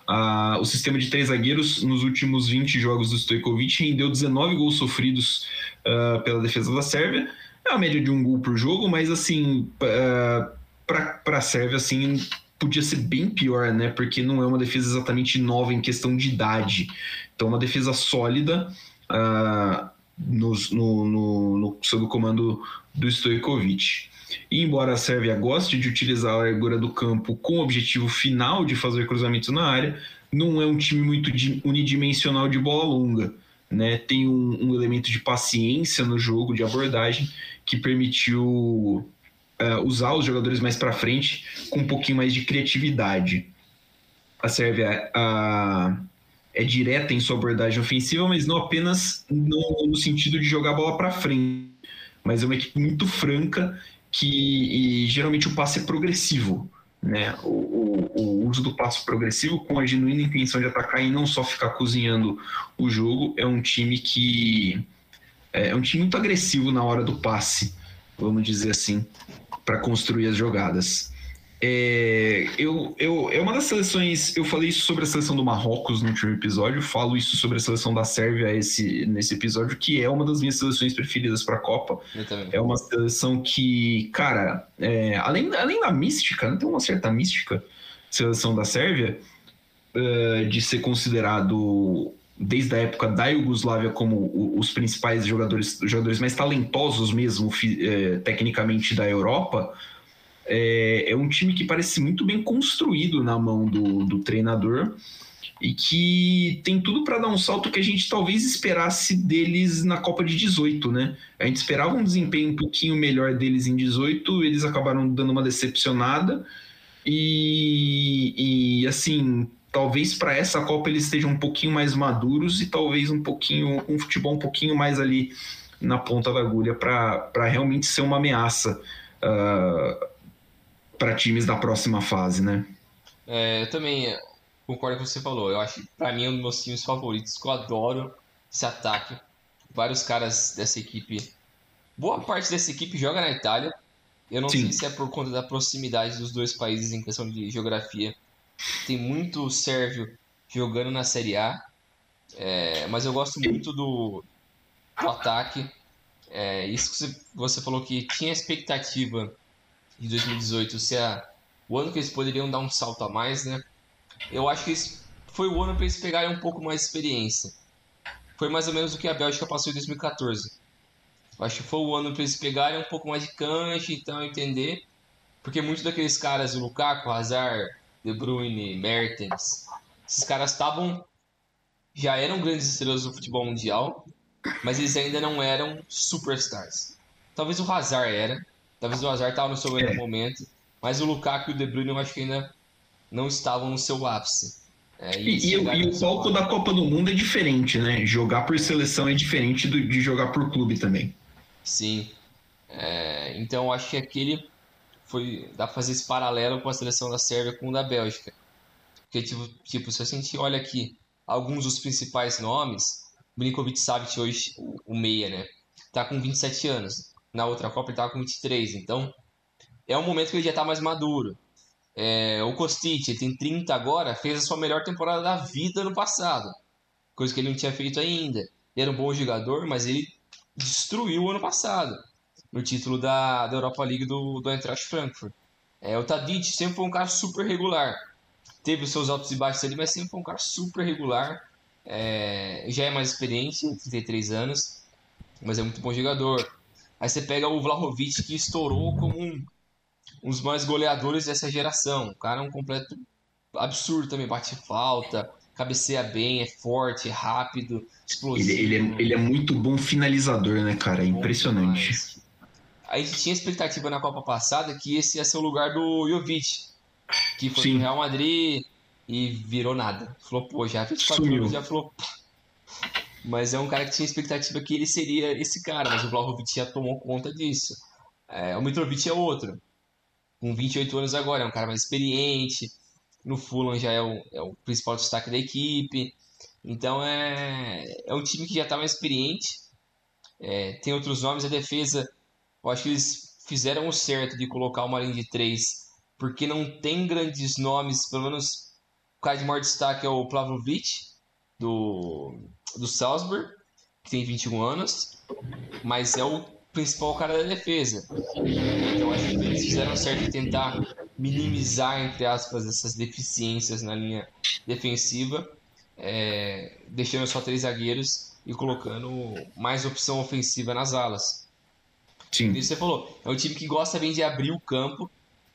Ah, o sistema de três zagueiros nos últimos 20 jogos do Stojkovic rendeu 19 gols sofridos uh, pela defesa da Sérvia. É a média de um gol por jogo, mas assim, para a Sérvia, assim, podia ser bem pior, né? Porque não é uma defesa exatamente nova em questão de idade. Então, uma defesa sólida. Uh, no, no, no, sob o comando do Stojkovic. E embora a Sérvia goste de utilizar a largura do campo com o objetivo final de fazer cruzamentos na área, não é um time muito unidimensional de bola longa. Né? Tem um, um elemento de paciência no jogo, de abordagem, que permitiu uh, usar os jogadores mais para frente com um pouquinho mais de criatividade. A Sérvia. Uh, é direta em sua abordagem ofensiva, mas não apenas no, no sentido de jogar a bola para frente. Mas é uma equipe muito franca que geralmente o passe é progressivo. Né? O, o, o, uso do passo progressivo com a genuína intenção de atacar e não só ficar cozinhando o jogo é um time que é, é um time muito agressivo na hora do passe, vamos dizer assim, para construir as jogadas. É, eu, eu, é uma das seleções. Eu falei isso sobre a seleção do Marrocos no último episódio, falo isso sobre a seleção da Sérvia esse, nesse episódio, que é uma das minhas seleções preferidas para a Copa. É uma seleção que, cara, é, além, além da mística, né, tem uma certa mística, seleção da Sérvia, uh, de ser considerado desde a época da Iugoslávia como os principais jogadores, jogadores mais talentosos mesmo, é, tecnicamente da Europa é, é um time que parece muito bem construído na mão do, do treinador e que tem tudo para dar um salto que a gente talvez esperasse deles na Copa de 18, né? A gente esperava um desempenho um pouquinho melhor deles em 18, eles acabaram dando uma decepcionada e, e assim talvez para essa Copa eles estejam um pouquinho mais maduros e talvez um pouquinho, um futebol um pouquinho mais ali na ponta da agulha para realmente ser uma ameaça ah, para times da próxima fase, né? É, eu também concordo com o que você falou. Eu acho que para mim é um dos meus times favoritos, que eu adoro esse ataque. Vários caras dessa equipe, boa parte dessa equipe joga na Itália. Eu não Sim. sei se é por conta da proximidade dos dois países em questão de geografia. Tem muito sérvio jogando na Série A, é, mas eu gosto muito do, do ataque. É, isso que você, você falou que tinha expectativa de 2018 ser a, o ano que eles poderiam dar um salto a mais, né? Eu acho que foi o ano para eles pegarem um pouco mais de experiência. Foi mais ou menos o que a Bélgica passou em 2014. Eu acho que foi o ano para eles pegarem um pouco mais de cancha, então entender. Porque muitos daqueles caras, o Lukaku, Hazard, De Bruyne, Mertens, esses caras estavam. já eram grandes estrelas do futebol mundial, mas eles ainda não eram superstars. Talvez o Hazard era, talvez o Hazard estava no seu melhor é. momento, mas o Lukaku e o De Bruyne eu acho que ainda não estavam no seu ápice. É, e, e, e o palco da Copa do Mundo é diferente, né? Jogar por seleção é diferente do, de jogar por clube também. Sim. É, então eu acho que aquele foi. dá pra fazer esse paralelo com a seleção da Sérvia com o da Bélgica. Porque, tipo, tipo se a gente olha aqui alguns dos principais nomes, Milinkovic Savic hoje, o, o meia, né? Tá com 27 anos. Na outra Copa ele tava com 23. Então, é um momento que ele já tá mais maduro. É, o Kostic, ele tem 30 agora, fez a sua melhor temporada da vida no passado. Coisa que ele não tinha feito ainda. Ele era um bom jogador, mas ele destruiu o ano passado. No título da, da Europa League do, do Eintracht Frankfurt. É, o Tadic sempre foi um cara super regular. Teve os seus altos e baixos ali, mas sempre foi um cara super regular. É, já é mais experiente, 33 anos, mas é muito bom jogador. Aí você pega o Vlahovic, que estourou como um um dos mais goleadores dessa geração. O cara é um completo absurdo também, bate falta, cabeceia bem, é forte, é rápido, explosivo. Ele, ele, é, ele é muito bom finalizador, né, cara? É impressionante. Demais. A gente tinha expectativa na Copa passada que esse ia ser o lugar do Jovic, que foi Sim. pro Real Madrid e virou nada. Flopou já, 24 Sumiu. anos já flopou. Mas é um cara que tinha expectativa que ele seria esse cara, mas o Vlahovic já tomou conta disso. É, o Mitrovic é outro com 28 anos agora, é um cara mais experiente. No Fulham já é o, é o principal destaque da equipe. Então é, é um time que já está mais experiente. É, tem outros nomes, a defesa. Eu acho que eles fizeram o certo de colocar uma linha de três, porque não tem grandes nomes, pelo menos o cara de maior destaque é o Plavlovic, do, do Salzburg, que tem 21 anos, mas é o principal cara da defesa. Então acho que eles fizeram certo em tentar minimizar, entre aspas, essas deficiências na linha defensiva, é, deixando só três zagueiros e colocando mais opção ofensiva nas alas. Sim. Isso você falou, é um time que gosta bem de abrir o campo,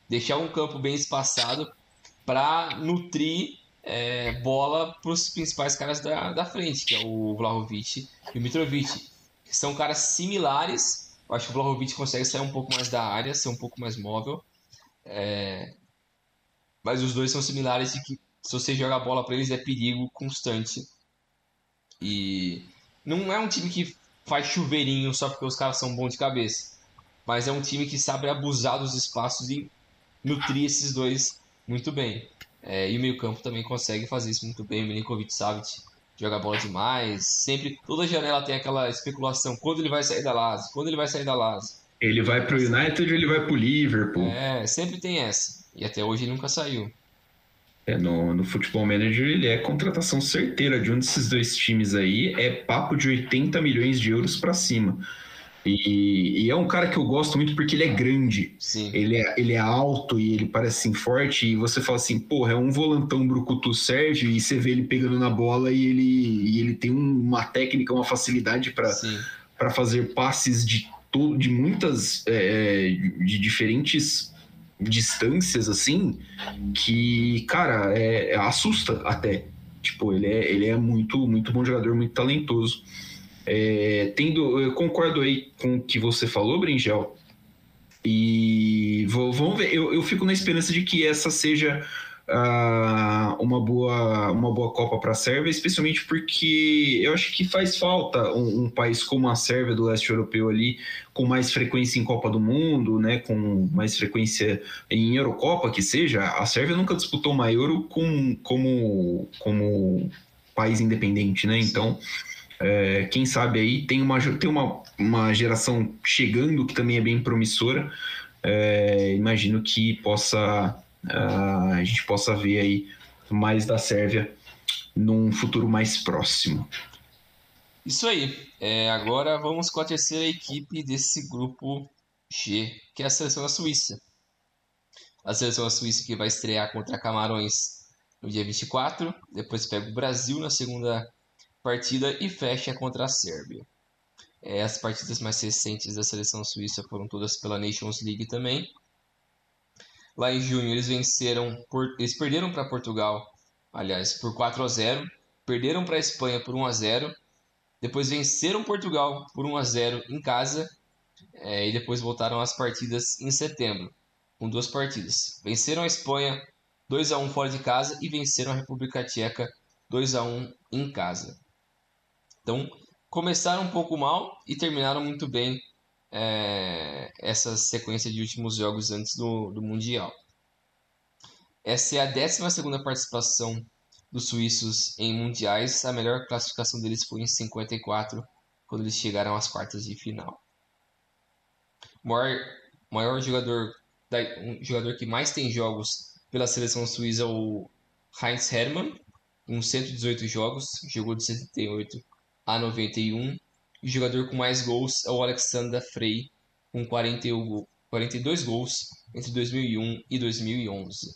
deixar um campo bem espaçado para nutrir é, bola para os principais caras da, da frente, que é o Vlahovic e o Mitrovic, que são caras similares, eu acho que o Vlahovic consegue sair um pouco mais da área, ser um pouco mais móvel. É... Mas os dois são similares e que se você joga a bola para eles é perigo constante. E não é um time que faz chuveirinho só porque os caras são bons de cabeça. Mas é um time que sabe abusar dos espaços e nutrir esses dois muito bem. É, e o meio-campo também consegue fazer isso muito bem. O Milinkovic Savic joga bola demais. Sempre, toda janela tem aquela especulação: quando ele vai sair da Lazio? Quando ele vai sair da Lazio? Ele vai pro United ou ele vai pro Liverpool? É, sempre tem essa. E até hoje ele nunca saiu. É, no, no Futebol Manager ele é contratação certeira de um desses dois times aí. É papo de 80 milhões de euros para cima. E, e, é um cara que eu gosto muito porque ele é grande. Sim. Ele é, ele é alto e ele parece assim, forte. E você fala assim, porra, é um volantão brucutu Sérgio. E você vê ele pegando na bola e ele, e ele tem uma técnica, uma facilidade para fazer passes de, todo, de muitas. É, de diferentes distâncias, assim, que, cara, é, assusta até. Tipo, ele é, ele é muito, muito bom jogador, muito talentoso. É, tendo, eu concordo aí com o que você falou, Bringel. E vou, vamos ver. Eu, eu fico na esperança de que essa seja uh, uma, boa, uma boa Copa para a Sérvia, especialmente porque eu acho que faz falta um, um, país como a Sérvia do leste europeu ali, com mais frequência em Copa do Mundo, né, com mais frequência em Eurocopa, que seja. A Sérvia nunca disputou uma Euro com, como, como país independente, né? Então. É, quem sabe aí tem uma, tem uma, uma geração chegando que também é bem promissora. É, imagino que possa a gente possa ver aí mais da Sérvia num futuro mais próximo. Isso aí. É, agora vamos com a terceira equipe desse grupo G, que é a seleção da Suíça. A seleção da Suíça que vai estrear contra Camarões no dia 24, depois pega o Brasil na segunda partida e fecha contra a Sérvia. É, as partidas mais recentes da seleção suíça foram todas pela Nations League também. Lá em junho eles venceram, por, eles perderam para Portugal, aliás, por 4 a 0, perderam para a Espanha por 1 a 0, depois venceram Portugal por 1 a 0 em casa é, e depois voltaram às partidas em setembro, com duas partidas. Venceram a Espanha 2 a 1 fora de casa e venceram a República Tcheca 2 a 1 em casa. Então, começaram um pouco mal e terminaram muito bem é, essa sequência de últimos jogos antes do, do Mundial. Essa é a 12 participação dos suíços em mundiais. A melhor classificação deles foi em 54, quando eles chegaram às quartas de final. O maior, maior jogador, um jogador que mais tem jogos pela seleção suíça é o Heinz Hermann, com 118 jogos, jogou de 78 a 91 o jogador com mais gols é o Alexander Frey, com 41, 42 gols entre 2001 e 2011.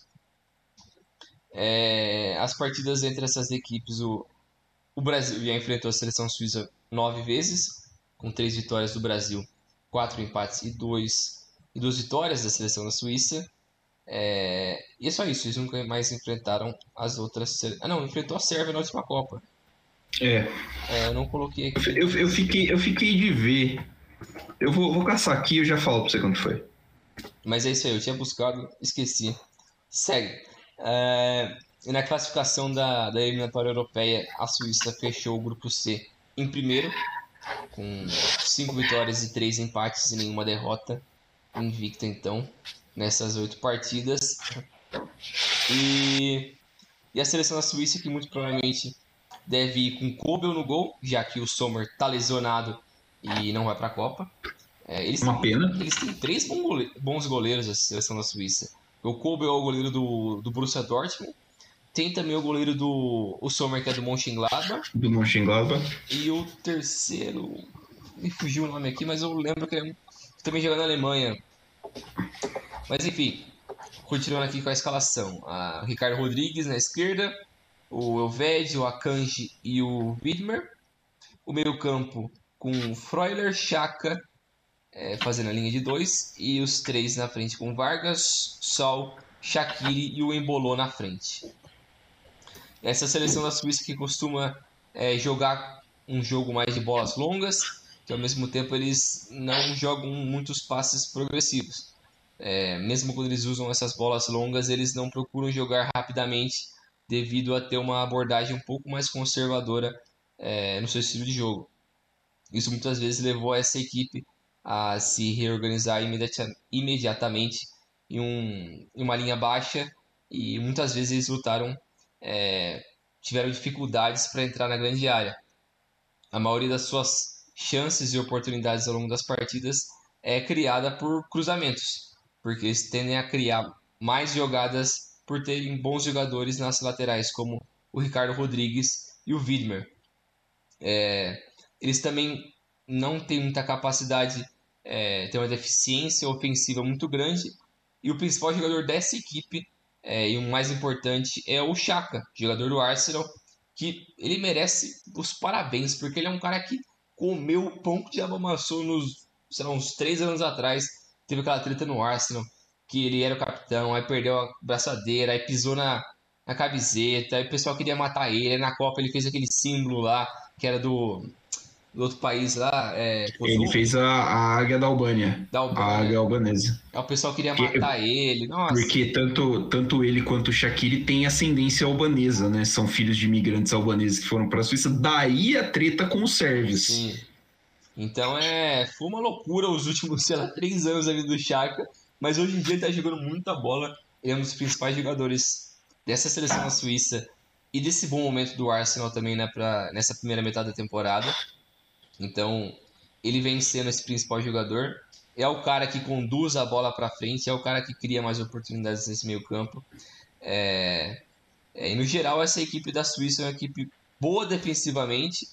É, as partidas entre essas equipes, o, o Brasil já enfrentou a seleção suíça nove vezes, com três vitórias do Brasil, quatro empates e, dois, e duas vitórias da seleção da Suíça. É, e é só isso, eles nunca mais enfrentaram as outras. Ah, não, enfrentou a Sérvia na última Copa. É. é eu não coloquei aqui. Eu, eu, fiquei, eu fiquei de ver. Eu vou, vou caçar aqui e eu já falo pra você quanto foi. Mas é isso aí, eu tinha buscado, esqueci. Segue. É, e na classificação da, da eliminatória europeia, a Suíça fechou o grupo C em primeiro, com cinco vitórias e três empates e nenhuma derrota. Invicta então nessas oito partidas. E, e a seleção da Suíça, que muito provavelmente deve ir com Kobel no gol, já que o Sommer tá lesionado e não vai para a Copa. É, eles Uma têm, pena. Eles têm três bons goleiros da seleção da Suíça. O Kobel é o goleiro do, do Borussia Dortmund. Tem também o goleiro do o Sommer, que é do Mönchengladbach. Do Mönchengladbach. E o terceiro... Me fugiu o nome aqui, mas eu lembro que ele é também joga na Alemanha. Mas enfim, continuando aqui com a escalação. A Ricardo Rodrigues na esquerda, o Elved, o Akanji e o Widmer. O meio campo com Freuler, Chaka é, fazendo a linha de dois. E os três na frente com Vargas, Sol, Shaqiri e o Embolou na frente. Essa seleção da Suíça que costuma é, jogar um jogo mais de bolas longas, que ao mesmo tempo eles não jogam muitos passes progressivos. É, mesmo quando eles usam essas bolas longas, eles não procuram jogar rapidamente devido a ter uma abordagem um pouco mais conservadora é, no seu estilo de jogo. Isso muitas vezes levou essa equipe a se reorganizar imediatamente em, um, em uma linha baixa e muitas vezes eles lutaram, é, tiveram dificuldades para entrar na grande área. A maioria das suas chances e oportunidades ao longo das partidas é criada por cruzamentos, porque eles tendem a criar mais jogadas por terem bons jogadores nas laterais, como o Ricardo Rodrigues e o Widmer. É, eles também não têm muita capacidade, é, têm uma deficiência ofensiva muito grande, e o principal jogador dessa equipe, é, e o mais importante, é o Chaka, jogador do Arsenal, que ele merece os parabéns, porque ele é um cara que comeu o pão que já amassou nos, sei lá, uns três anos atrás, teve aquela treta no Arsenal, que ele era o capitão, aí perdeu a braçadeira, aí pisou na, na camiseta, aí o pessoal queria matar ele, aí na Copa ele fez aquele símbolo lá, que era do. do outro país lá. É, ele fez a, a Águia da Albânia. Da Albânia. A Águia Albanesa. O pessoal queria matar que, ele. Nossa. Porque tanto, tanto ele quanto o Shaqiri têm ascendência albanesa, né? São filhos de imigrantes albaneses que foram para a Suíça. Daí a treta com os sérvios. Sim. Então é. Foi uma loucura os últimos, (laughs) sei lá, três anos ali do Chaka. Mas hoje em dia ele tá jogando muita bola. Ele é um dos principais jogadores dessa seleção Suíça e desse bom momento do Arsenal também né, pra, nessa primeira metade da temporada. Então, ele vem sendo esse principal jogador. É o cara que conduz a bola para frente, é o cara que cria mais oportunidades nesse meio campo. É, é, e no geral, essa equipe da Suíça é uma equipe boa defensivamente.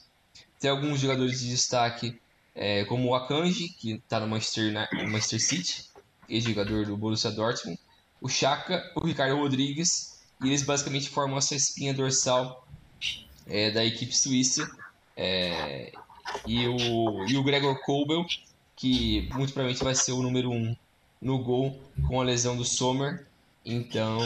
Tem alguns jogadores de destaque, é, como o Akanji, que está no Manchester, Manchester City, ex-jogador do Borussia Dortmund. O Chaka, o Ricardo Rodrigues, e eles basicamente formam essa espinha dorsal é, da equipe suíça. É, e, o, e o Gregor Kobel, que muito provavelmente vai ser o número um no gol com a lesão do Sommer. Então,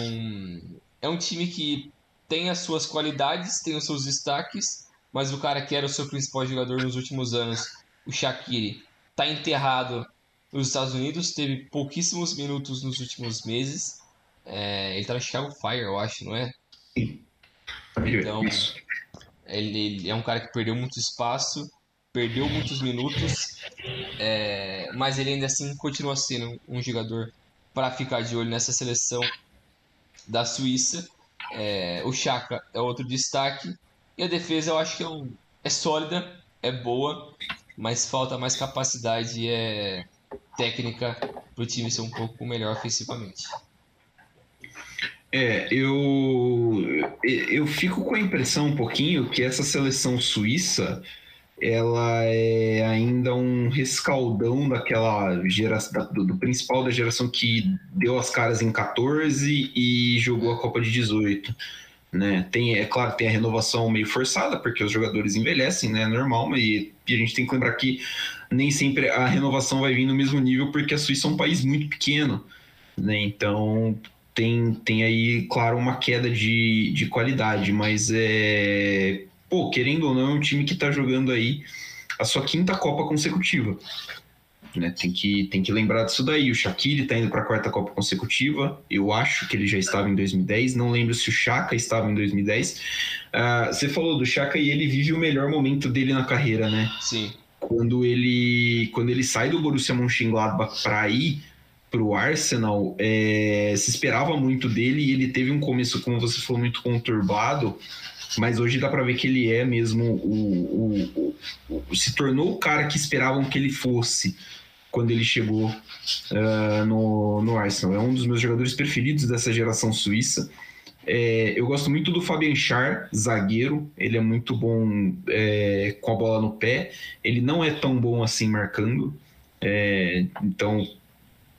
é um time que tem as suas qualidades, tem os seus destaques, mas o cara que era o seu principal jogador nos últimos anos, o Shaqiri, está enterrado nos Estados Unidos, teve pouquíssimos minutos nos últimos meses. É, ele tá no Chicago Fire, eu acho, não é? Então, ele, ele, é um cara que perdeu muito espaço, perdeu muitos minutos, é, mas ele ainda assim continua sendo um jogador para ficar de olho nessa seleção da Suíça. É, o Chaka é outro destaque. E a defesa eu acho que é, um, é sólida, é boa, mas falta mais capacidade e é técnica para o time ser um pouco melhor ofensivamente. É, eu, eu fico com a impressão um pouquinho que essa seleção suíça ela é ainda um rescaldão daquela geração do, do, principal da geração que deu as caras em 14 e jogou a Copa de 18. Né? Tem, é claro, tem a renovação meio forçada, porque os jogadores envelhecem, né? Normal, mas e a gente tem que lembrar que nem sempre a renovação vai vir no mesmo nível, porque a Suíça é um país muito pequeno. Né? Então tem, tem aí, claro, uma queda de, de qualidade, mas é. Pô, querendo ou não, é um time que está jogando aí a sua quinta Copa consecutiva. Né? Tem, que, tem que lembrar disso daí. O Shaqiri está indo para a quarta Copa consecutiva. Eu acho que ele já estava em 2010. Não lembro se o Chaka estava em 2010. Uh, ah, você falou do Chaka e ele vive o melhor momento dele na carreira, né? Sim. Quando ele, quando ele sai do Borussia Mönchengladbach para ir para o Arsenal, é, se esperava muito dele e ele teve um começo, como você falou, muito conturbado, mas hoje dá para ver que ele é mesmo o, o, o, se tornou o cara que esperavam que ele fosse quando ele chegou uh, no, no Arsenal. É um dos meus jogadores preferidos dessa geração suíça. É, eu gosto muito do Fabian Schär, zagueiro. Ele é muito bom é, com a bola no pé. Ele não é tão bom assim marcando. É, então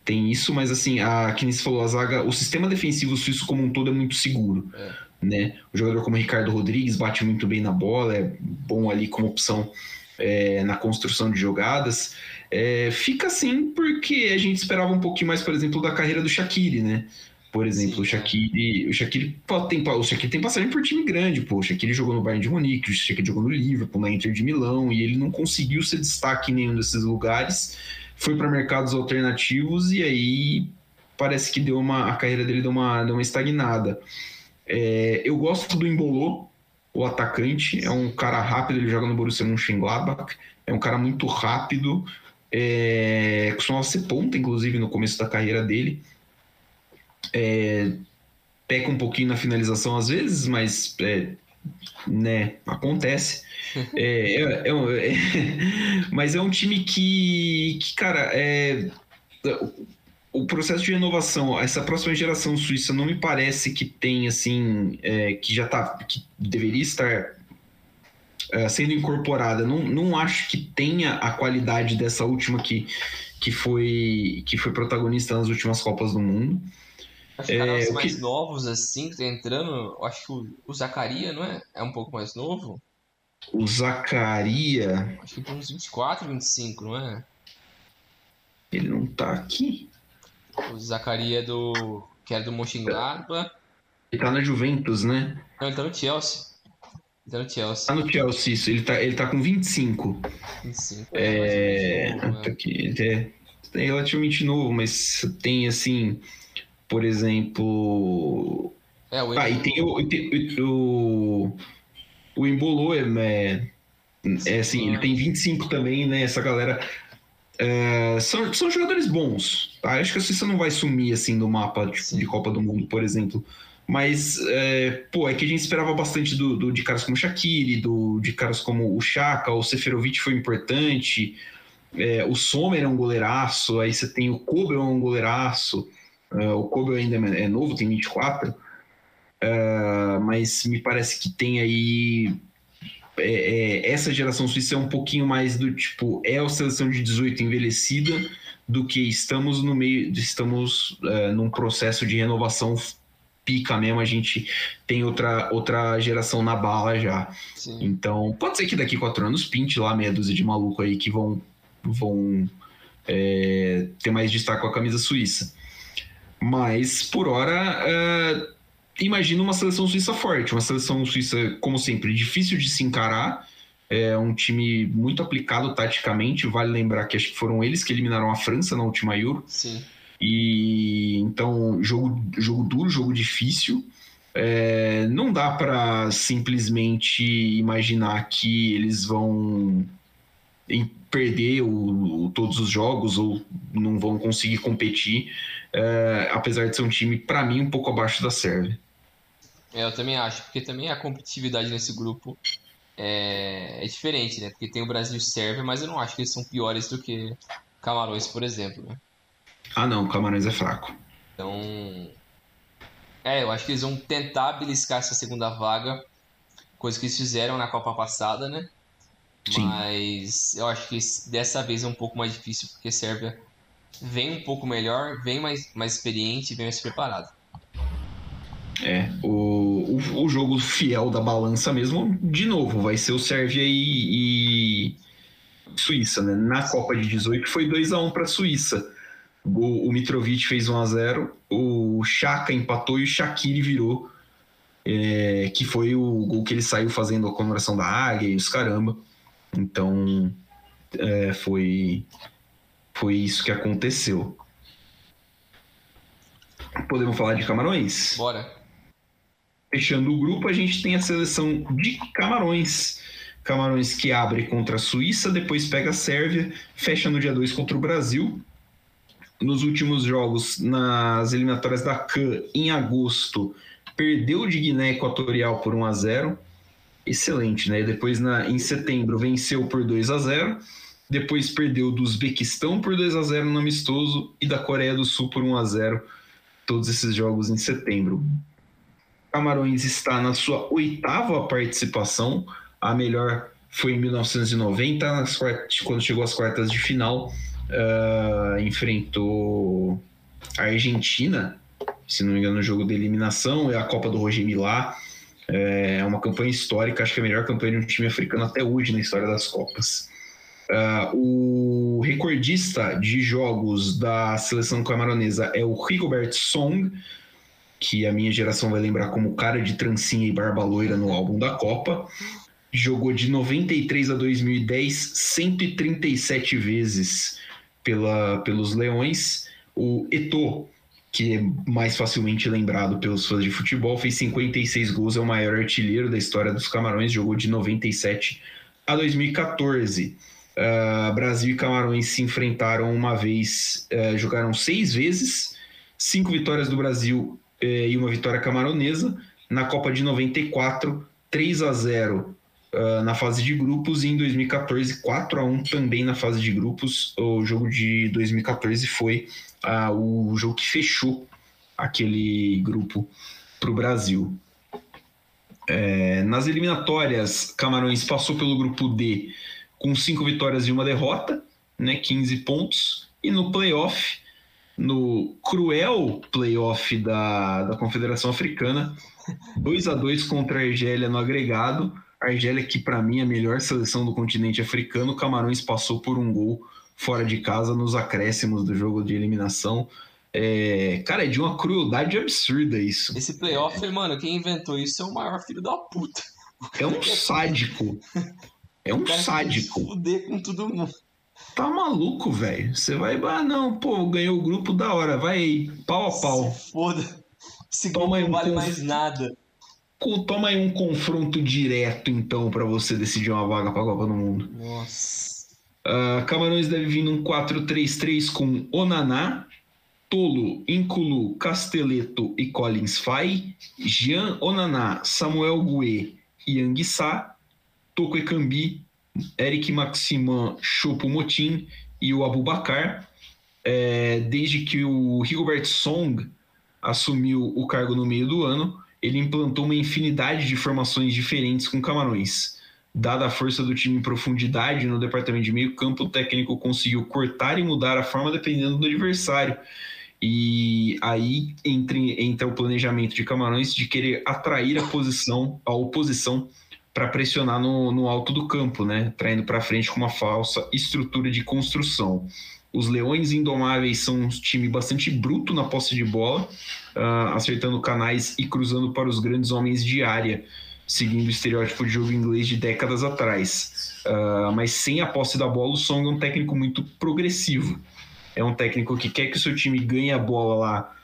tem isso, mas assim, a, que nem se falou, a zaga, o sistema defensivo suíço como um todo é muito seguro. É. Né? O jogador como Ricardo Rodrigues bate muito bem na bola, é bom ali como opção é, na construção de jogadas. É, fica assim porque a gente esperava um pouquinho mais, por exemplo, da carreira do Shaqiri, né? Por exemplo, Sim, o Shaqiri, o Shaqiri tem, o Shaqiri tem passagem por time grande, pô. O Shaqiri jogou no Bayern de Munique, o Shaqiri jogou no Liverpool, na Inter de Milão, e ele não conseguiu ser destaque em nenhum desses lugares foi para mercados alternativos e aí parece que deu uma a carreira dele deu uma, deu uma estagnada. É, eu gosto do Embolô, o atacante, é um cara rápido, ele joga no Borussia Mönchengladbach, é um cara muito rápido, é, costumava ser ponta, inclusive, no começo da carreira dele. É, peca um pouquinho na finalização às vezes, mas é, né, acontece. (laughs) É, é, é, é, (laughs) mas é um time que, que cara, é, o processo de renovação, essa próxima geração suíça não me parece que tem assim, é, que já tá, que deveria estar é, sendo incorporada. Não, não acho que tenha a qualidade dessa última que, que foi que foi protagonista nas últimas Copas do Mundo. Acho que é, mais que... novos assim que tá entrando, acho que o, o Zacaria, não é? É um pouco mais novo. O Zacaria. Acho que tem uns 24, 25, não é? Ele não tá aqui. O Zacaria é do. que era do Mönchengladbach. Ele tá na Juventus, né? Não, ele tá no Chelsea. Tá no Chelsea. Tá no Chelsea, isso. Ele tá, ele tá com 25. 25. É, novo, tá né? aqui, é, é relativamente novo, mas tem assim, por exemplo. É, o Ah, e tem o. tem o, o Embolou, é, é, é assim, ele tem 25 também, né? Essa galera. é, são, são jogadores bons, tá? Acho que a Suíça não vai sumir assim do mapa tipo, de Copa do Mundo, por exemplo. Mas, é, pô, é que a gente esperava bastante do, do- de caras como o Shaqiri, do, de caras como o Chaka, o Seferovic foi importante, é, o Sommer é um goleiraço, aí você tem o Kobe é um goleiraço, é, o Kobe ainda é novo, tem 24, é, mas me parece que tem aí. é, é, essa geração suíça é um pouquinho mais do tipo, é a seleção de 18 envelhecida do que estamos no meio, estamos é, num processo de renovação pica mesmo, a gente tem outra, outra geração na bala já. Sim. Então, pode ser que daqui quatro anos pinte lá meia dúzia de maluco aí que vão, vão é, ter mais destaque com a camisa suíça. Mas, por hora, é, imagina uma seleção suíça forte. Uma seleção suíça, como sempre, difícil de se encarar. É um time muito aplicado taticamente. Vale lembrar que acho que foram eles que eliminaram a França na última Euro. Sim. E então, jogo, jogo duro, jogo difícil. É, não dá para simplesmente imaginar que eles vão perder o- o- todos os jogos ou não vão conseguir competir, é, apesar de ser um time, para mim, um pouco abaixo da Sérvia. É, eu também acho, porque também a competitividade nesse grupo é, é diferente, né? Porque tem o Brasil e Sérvia, mas eu não acho que eles são piores do que Camarões, por exemplo, né? Ah, não, o Camarões é fraco. Então, é, eu acho que eles vão tentar beliscar essa segunda vaga, coisa que eles fizeram na Copa passada, né? Sim. Mas eu acho que dessa vez é um pouco mais difícil, porque a Sérvia vem um pouco melhor, vem mais, mais experiente, vem mais preparada. É, o, o, o jogo fiel da balança mesmo, de novo, vai ser o Sérvia e, e Suíça, né? Na Copa de 18 foi 2 a 1 para a Suíça. O, o Mitrovic fez 1 a 0 o Chaka empatou e o Shaqiri virou, é, que foi o gol que ele saiu fazendo a comemoração da águia e os caramba. Então, é, foi, foi isso que aconteceu. Podemos falar de Camarões? Bora. Fechando o grupo, a gente tem a seleção de Camarões. Camarões que abre contra a Suíça, depois pega a Sérvia, fecha no dia 2 contra o Brasil. Nos últimos jogos, nas eliminatórias da CAN, em agosto, perdeu de Guiné Equatorial por 1 a 0 Excelente, né? Depois, na, em setembro, venceu por 2 a 0 Depois perdeu do Uzbequistão por 2 a 0 no amistoso e da Coreia do Sul por 1 a 0 Todos esses jogos em setembro. Camarões está na sua oitava participação. A melhor foi em 1990, nas quartas- quando chegou às quartas de final. Ah, enfrentou a Argentina, se não me engano, no jogo de eliminação. É a Copa do Roger Milá. É uma campanha histórica, acho que é a melhor campanha de um time africano até hoje na história das Copas. Ah, o recordista de jogos da seleção camaronesa é o Rigobert Song, que a minha geração vai lembrar como cara de trancinha e barba loira no álbum da Copa. Jogou de 93 a 2010 137 vezes pela, pelos Leões. O Eto'o, que é mais facilmente lembrado pelos fãs de futebol, fez 56 gols, é o maior artilheiro da história dos Camarões, jogou de 97 a 2014. Ah, Brasil e Camarões se enfrentaram uma vez, eh, jogaram seis vezes, cinco vitórias do Brasil eh, e uma vitória camaronesa. Na Copa de 94, 3 a 0 ah, na fase de grupos, e em 2014, 4 a 1 também na fase de grupos. O jogo de 2014 foi ah, o jogo que fechou aquele grupo para o Brasil. É, nas eliminatórias, Camarões passou pelo grupo D com cinco vitórias e uma derrota, né, 15 pontos. E no playoff, no cruel playoff da, da Confederação Africana, 2 a 2 contra a Argélia no agregado. A Argélia, que para mim é a melhor seleção do continente africano, Camarões passou por um gol fora de casa nos acréscimos do jogo de eliminação. É, cara, é de uma crueldade absurda isso. Esse playoff, mano, quem inventou isso é o maior filho da puta. é um sádico. É um sádico. Fuder com todo mundo. Tá maluco, velho. Você vai, ah, não, pô, ganhou o grupo da hora, vai aí, pau a pau. Se foda. Esse Toma grupo não vale mais nada. Toma aí um confronto direto, então, para você decidir uma vaga pra Copa do Mundo. Nossa. Uh, Camarões deve vir num 4-3-3 com Onaná, Tolo, Inculu, Casteleto e Collins Fai, Jean Onaná, Samuel Gouet e Anguissá, Toko Ekambi, Eric Maximan Chopo Motim e o Abubacar. É, desde que o Rigobert Song assumiu o cargo no meio do ano, ele implantou uma infinidade de formações diferentes com Camarões. Dada a força do time em profundidade no departamento de meio campo, o técnico conseguiu cortar e mudar a forma dependendo do adversário. E aí entra, entra o planejamento de Camarões de querer atrair a posição, a oposição para pressionar no, no alto do campo, né? Traindo para frente com uma falsa estrutura de construção. Os Leões Indomáveis são um time bastante bruto na posse de bola, uh, acertando canais e cruzando para os grandes homens de área, seguindo o estereótipo de jogo inglês de décadas atrás. Uh, mas sem a posse da bola, o Song é um técnico muito progressivo. É um técnico que quer que o seu time ganhe a bola lá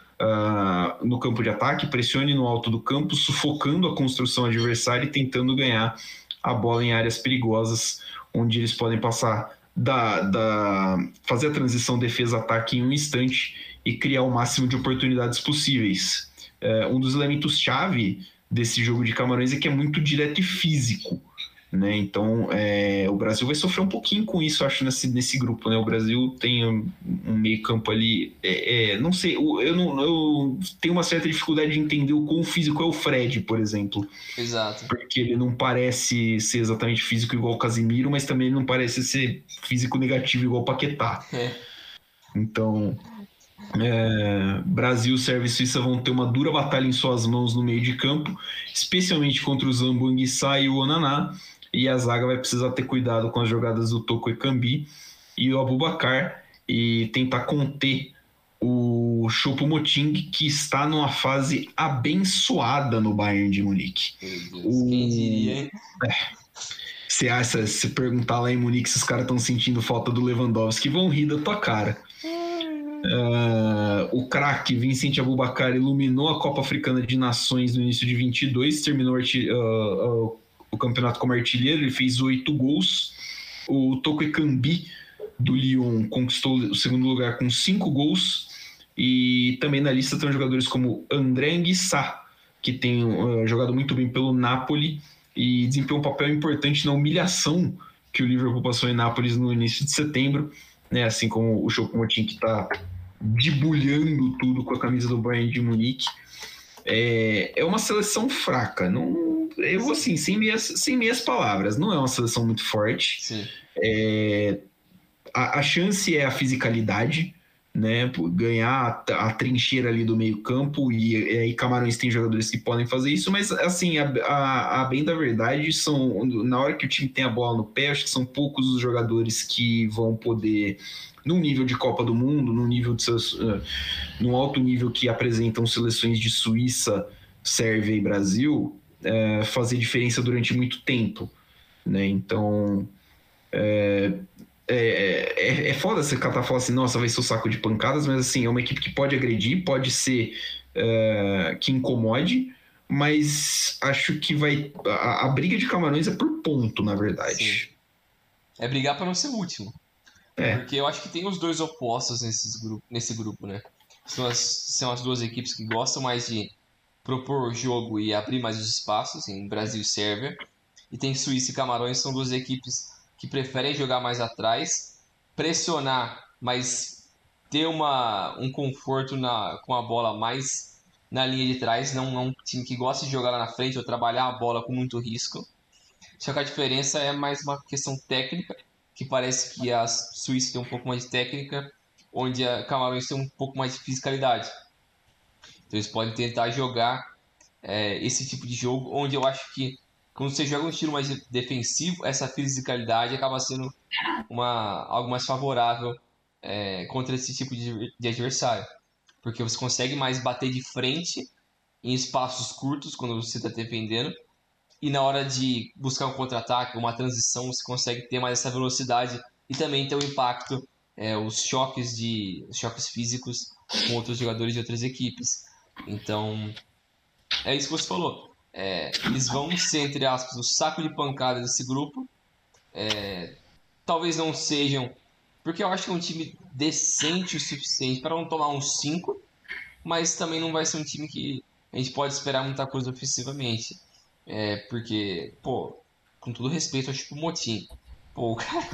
uh, no campo de ataque, pressione no alto do campo, sufocando a construção adversária e tentando ganhar a bola em áreas perigosas, onde eles podem passar da, da fazer a transição defesa-ataque em um instante e criar o máximo de oportunidades possíveis. Uh, um dos elementos-chave desse jogo de Camarões é que é muito direto e físico. Né? Então, é, o Brasil vai sofrer um pouquinho com isso, acho, nesse, nesse grupo. Né? O Brasil tem um, um meio-campo ali. É, é, não sei, eu, não, eu tenho uma certa dificuldade de entender o quão físico é o Fred, por exemplo. Exato. Porque ele não parece ser exatamente físico igual o Casimiro, mas também não parece ser físico negativo igual o Paquetá. É. Então, é, Brasil, Sérvia e Suíça vão ter uma dura batalha em suas mãos no meio de campo, especialmente contra o Zambuanguissá e o Onaná e a zaga vai precisar ter cuidado com as jogadas do Toko Ekambi e o Abubacar e tentar conter o Chopo Moting, que está numa fase abençoada no Bayern de Munique. Deus, o... Quem diria, hein? É. Se, acha, se perguntar lá em Munique se os caras estão sentindo falta do Lewandowski, vão rir da tua cara. Uh, o craque Vincent Abubacar iluminou a Copa Africana de Nações no início de 22, terminou uh, uh, o campeonato como artilheiro, ele fez oito gols. O Toko Ekambi, do Lyon, conquistou o segundo lugar com cinco gols. E também na lista estão jogadores como André Anguissá, que tem uh, jogado muito bem pelo Napoli e desempenhou um papel importante na humilhação que o Liverpool passou em Nápoles no início de setembro, né? assim como o Choupo-Moting que está debulhando tudo com a camisa do Bayern de Munique. É, é uma seleção fraca, não, eu vou assim, sem minhas, sem minhas palavras, não é uma seleção muito forte. É, a, a, chance é a fisicalidade, né? Ganhar a, a trincheira ali do meio-campo, e aí Camarões tem jogadores que podem fazer isso, mas assim, a, a, a, bem da verdade, são na hora que o time tem a bola no pé, acho que são poucos os jogadores que vão poder num nível de Copa do Mundo, num nível de uh, num alto nível que apresentam seleções de Suíça, Sérvia e Brasil, é, fazer diferença durante muito tempo. Né? Então, é, é, é, é foda você catar falar assim, nossa, vai ser o saco de pancadas, mas assim, é uma equipe que pode agredir, pode ser é, que incomode, mas acho que vai. A, a, briga de camarões é por ponto, na verdade. Sim. É brigar para não ser o último. É. Porque eu acho que tem os dois opostos nesses grupo, nesse grupo, né? São as, são as duas equipes que gostam mais de propor jogo e abrir mais os espaços em Brasil e Sérvia. E tem Suíça e Camarões, são duas equipes que preferem jogar mais atrás, pressionar, mas ter uma, um conforto na, com a bola mais na linha de trás. Não é um time que gosta de jogar lá na frente ou trabalhar a bola com muito risco. Só que a diferença é mais uma questão técnica, que parece que a Suíça tem um pouco mais de técnica, onde a Camarões tem um pouco mais de fisicalidade. Então eles podem tentar jogar é, esse tipo de jogo, onde eu acho que quando você joga um estilo mais defensivo, essa fisicalidade acaba sendo uma, algo mais favorável é, contra esse tipo de, de adversário. Porque você consegue mais bater de frente em espaços curtos quando você está defendendo e na hora de buscar um contra-ataque, uma transição, você consegue ter mais essa velocidade e também ter o impacto, é, os choques de os choques físicos com outros jogadores de outras equipes. Então, é isso que você falou. É, eles vão ser, entre aspas, o saco de pancada desse grupo. É, talvez não sejam, porque eu acho que é um time decente o suficiente para não tomar uns 5, mas também não vai ser um time que a gente pode esperar muita coisa ofensivamente. É, porque, pô, com todo respeito ao Chico Motim, pô, o cara,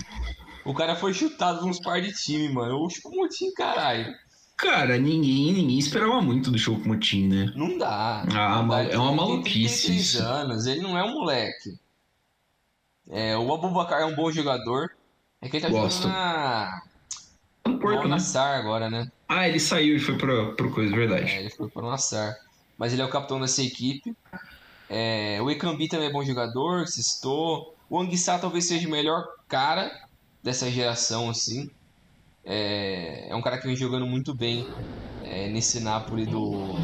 o cara foi chutado nos par de time, mano. O Chico Motim, caralho. Cara, ninguém, ninguém esperava muito do Chico Motim, né? Não dá. Ah, não dá. é uma maluquice Ele tem 33 isso. anos, ele não é um moleque. É, o Abubakar é um bom jogador. É que ele tá Gosto. jogando na. No no Porto, né? Al-Nassr agora, né? Ah, ele saiu e foi pro, pro coisa, verdade. É, ele foi para o Nassar. Mas ele é o capitão dessa equipe. É, o Ekambi também é bom jogador, Sistô. O Anguissá talvez seja o melhor cara dessa geração, assim. É, é um cara que vem jogando muito bem é, nesse Napoli do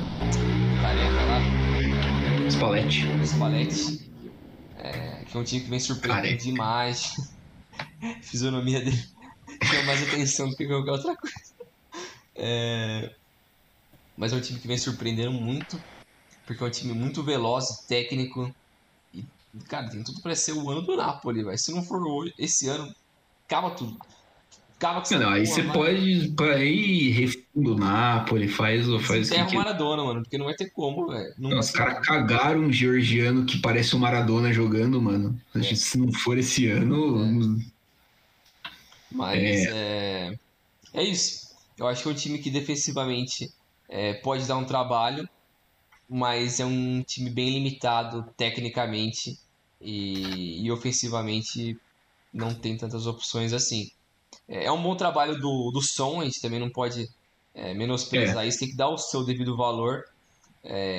Careca lá, Spalletti. Spalletti. É, que é um time que vem surpreendendo demais. A (laughs) fisionomia dele chama mais atenção do que qualquer outra coisa. É, mas é um time que vem surpreendendo muito, porque é um time muito veloz, e técnico. E, cara, tem tudo pra ser o ano do Napoli, vai. Se não for esse ano, acaba tudo. Acaba com Não, aí você mano. pode aí refunda o Napoli, faz, o- faz o Enterra que o que Maradona, mano, porque não vai ter como, velho. Os caras cagaram um georgiano que parece o Maradona jogando, mano. É. Se não for esse ano. Mas é... é isso. Eu acho que é um time que defensivamente é, pode dar um trabalho, mas é um time bem limitado tecnicamente e, e ofensivamente não tem tantas opções assim. É, é um bom trabalho do, do som, a gente também não pode é, menosprezar isso, tem que dar o seu devido valor.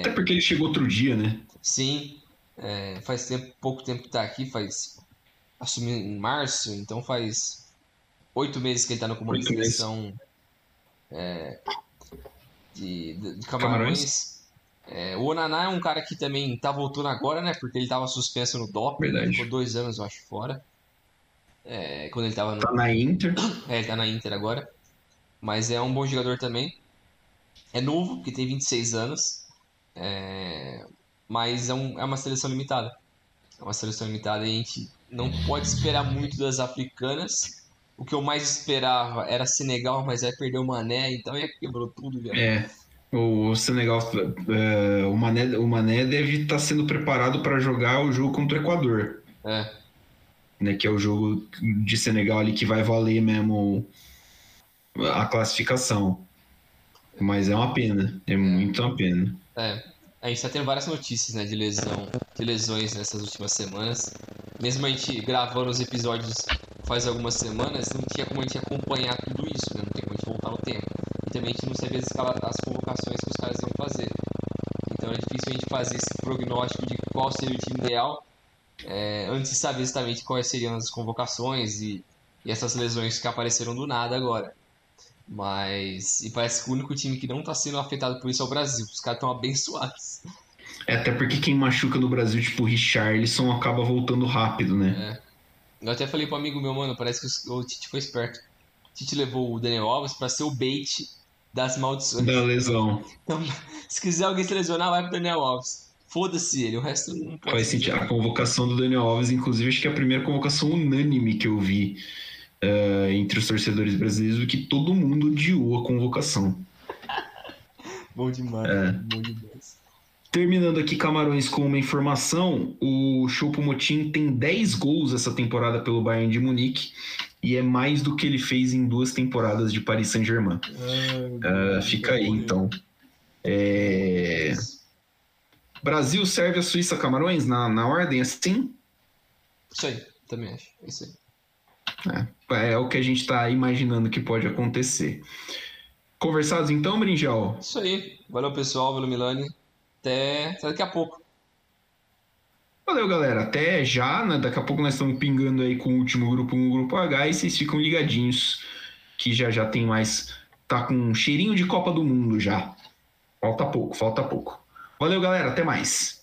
Até porque ele chegou outro dia, né? Sim, é, faz tempo, pouco tempo que tá aqui, faz. Assumiu em março, então faz oito meses que ele tá no comando de seleção é, de, Camarões. Camarões. É, o Onaná é um cara que também tá voltando agora, né? Porque ele tava suspenso no doping, ficou dois anos, eu acho, fora. É, quando ele tava no, Tá na Inter. é, ele tá na Inter agora. Mas é um bom jogador também. É novo, porque tem 26 anos. É, Mas é, um- é uma seleção limitada. É uma seleção limitada e a gente não pode esperar muito das africanas. O que eu mais esperava era Senegal, mas aí perdeu o Mané, então aí quebrou tudo, velho. É. O Senegal, é, o, Mané, o Mané deve estar sendo preparado para jogar o jogo contra o Equador, É, né? Que é o jogo de Senegal ali que vai valer mesmo a classificação. Mas é uma pena, é muito uma pena. é. A gente tá tendo várias notícias, né, de lesão, de lesões nessas últimas semanas. Mesmo a gente gravando os episódios faz algumas semanas, não tinha como a gente acompanhar tudo isso, né? Não tem como a gente voltar no tempo. E também a gente não sabia as, as convocações que os caras iam fazer. Então é difícil a gente fazer esse prognóstico de qual seria o time ideal é, antes de saber exatamente quais seriam as convocações e, e essas lesões que apareceram do nada agora. Mas. E parece que o único time que não tá sendo afetado por isso é o Brasil. Os caras estão abençoados. É até porque quem machuca no Brasil, tipo o Richarlison, acaba voltando rápido, né? Eu até falei pro amigo meu, mano, parece que o Tite foi esperto. O Tite levou o Daniel Alves pra ser o bait das maldições. Da lesão. Então, (laughs) se quiser alguém se lesionar, vai pro Daniel Alves. Foda-se ele, o resto não pode Faz sentido. A convocação do Daniel Alves, inclusive, acho que é a primeira convocação unânime que eu vi eh, entre os torcedores brasileiros, que todo mundo odiou a convocação. (laughs) Bom demais, É. bom demais. Terminando aqui Camarões com uma informação, o Choupo-Moting tem 10 gols essa temporada pelo Bayern de Munique e é mais do que ele fez em duas temporadas de Paris Saint-Germain. Ah, fica aí, então. É, Brasil, Sérvia, Suíça, Camarões na, na ordem assim? Isso aí, também acho. É isso aí. É o que a gente está imaginando que pode acontecer. Conversados então, Brinjal? Isso aí. Valeu, pessoal. Valeu, Milani. Até, até daqui a pouco. Valeu, galera. Até já, né? Daqui a pouco nós estamos pingando aí com o último grupo, um grupo H, e vocês ficam ligadinhos que já já tem mais. Tá com um cheirinho de Copa do Mundo já. Falta pouco, falta pouco. Valeu, galera. Até mais.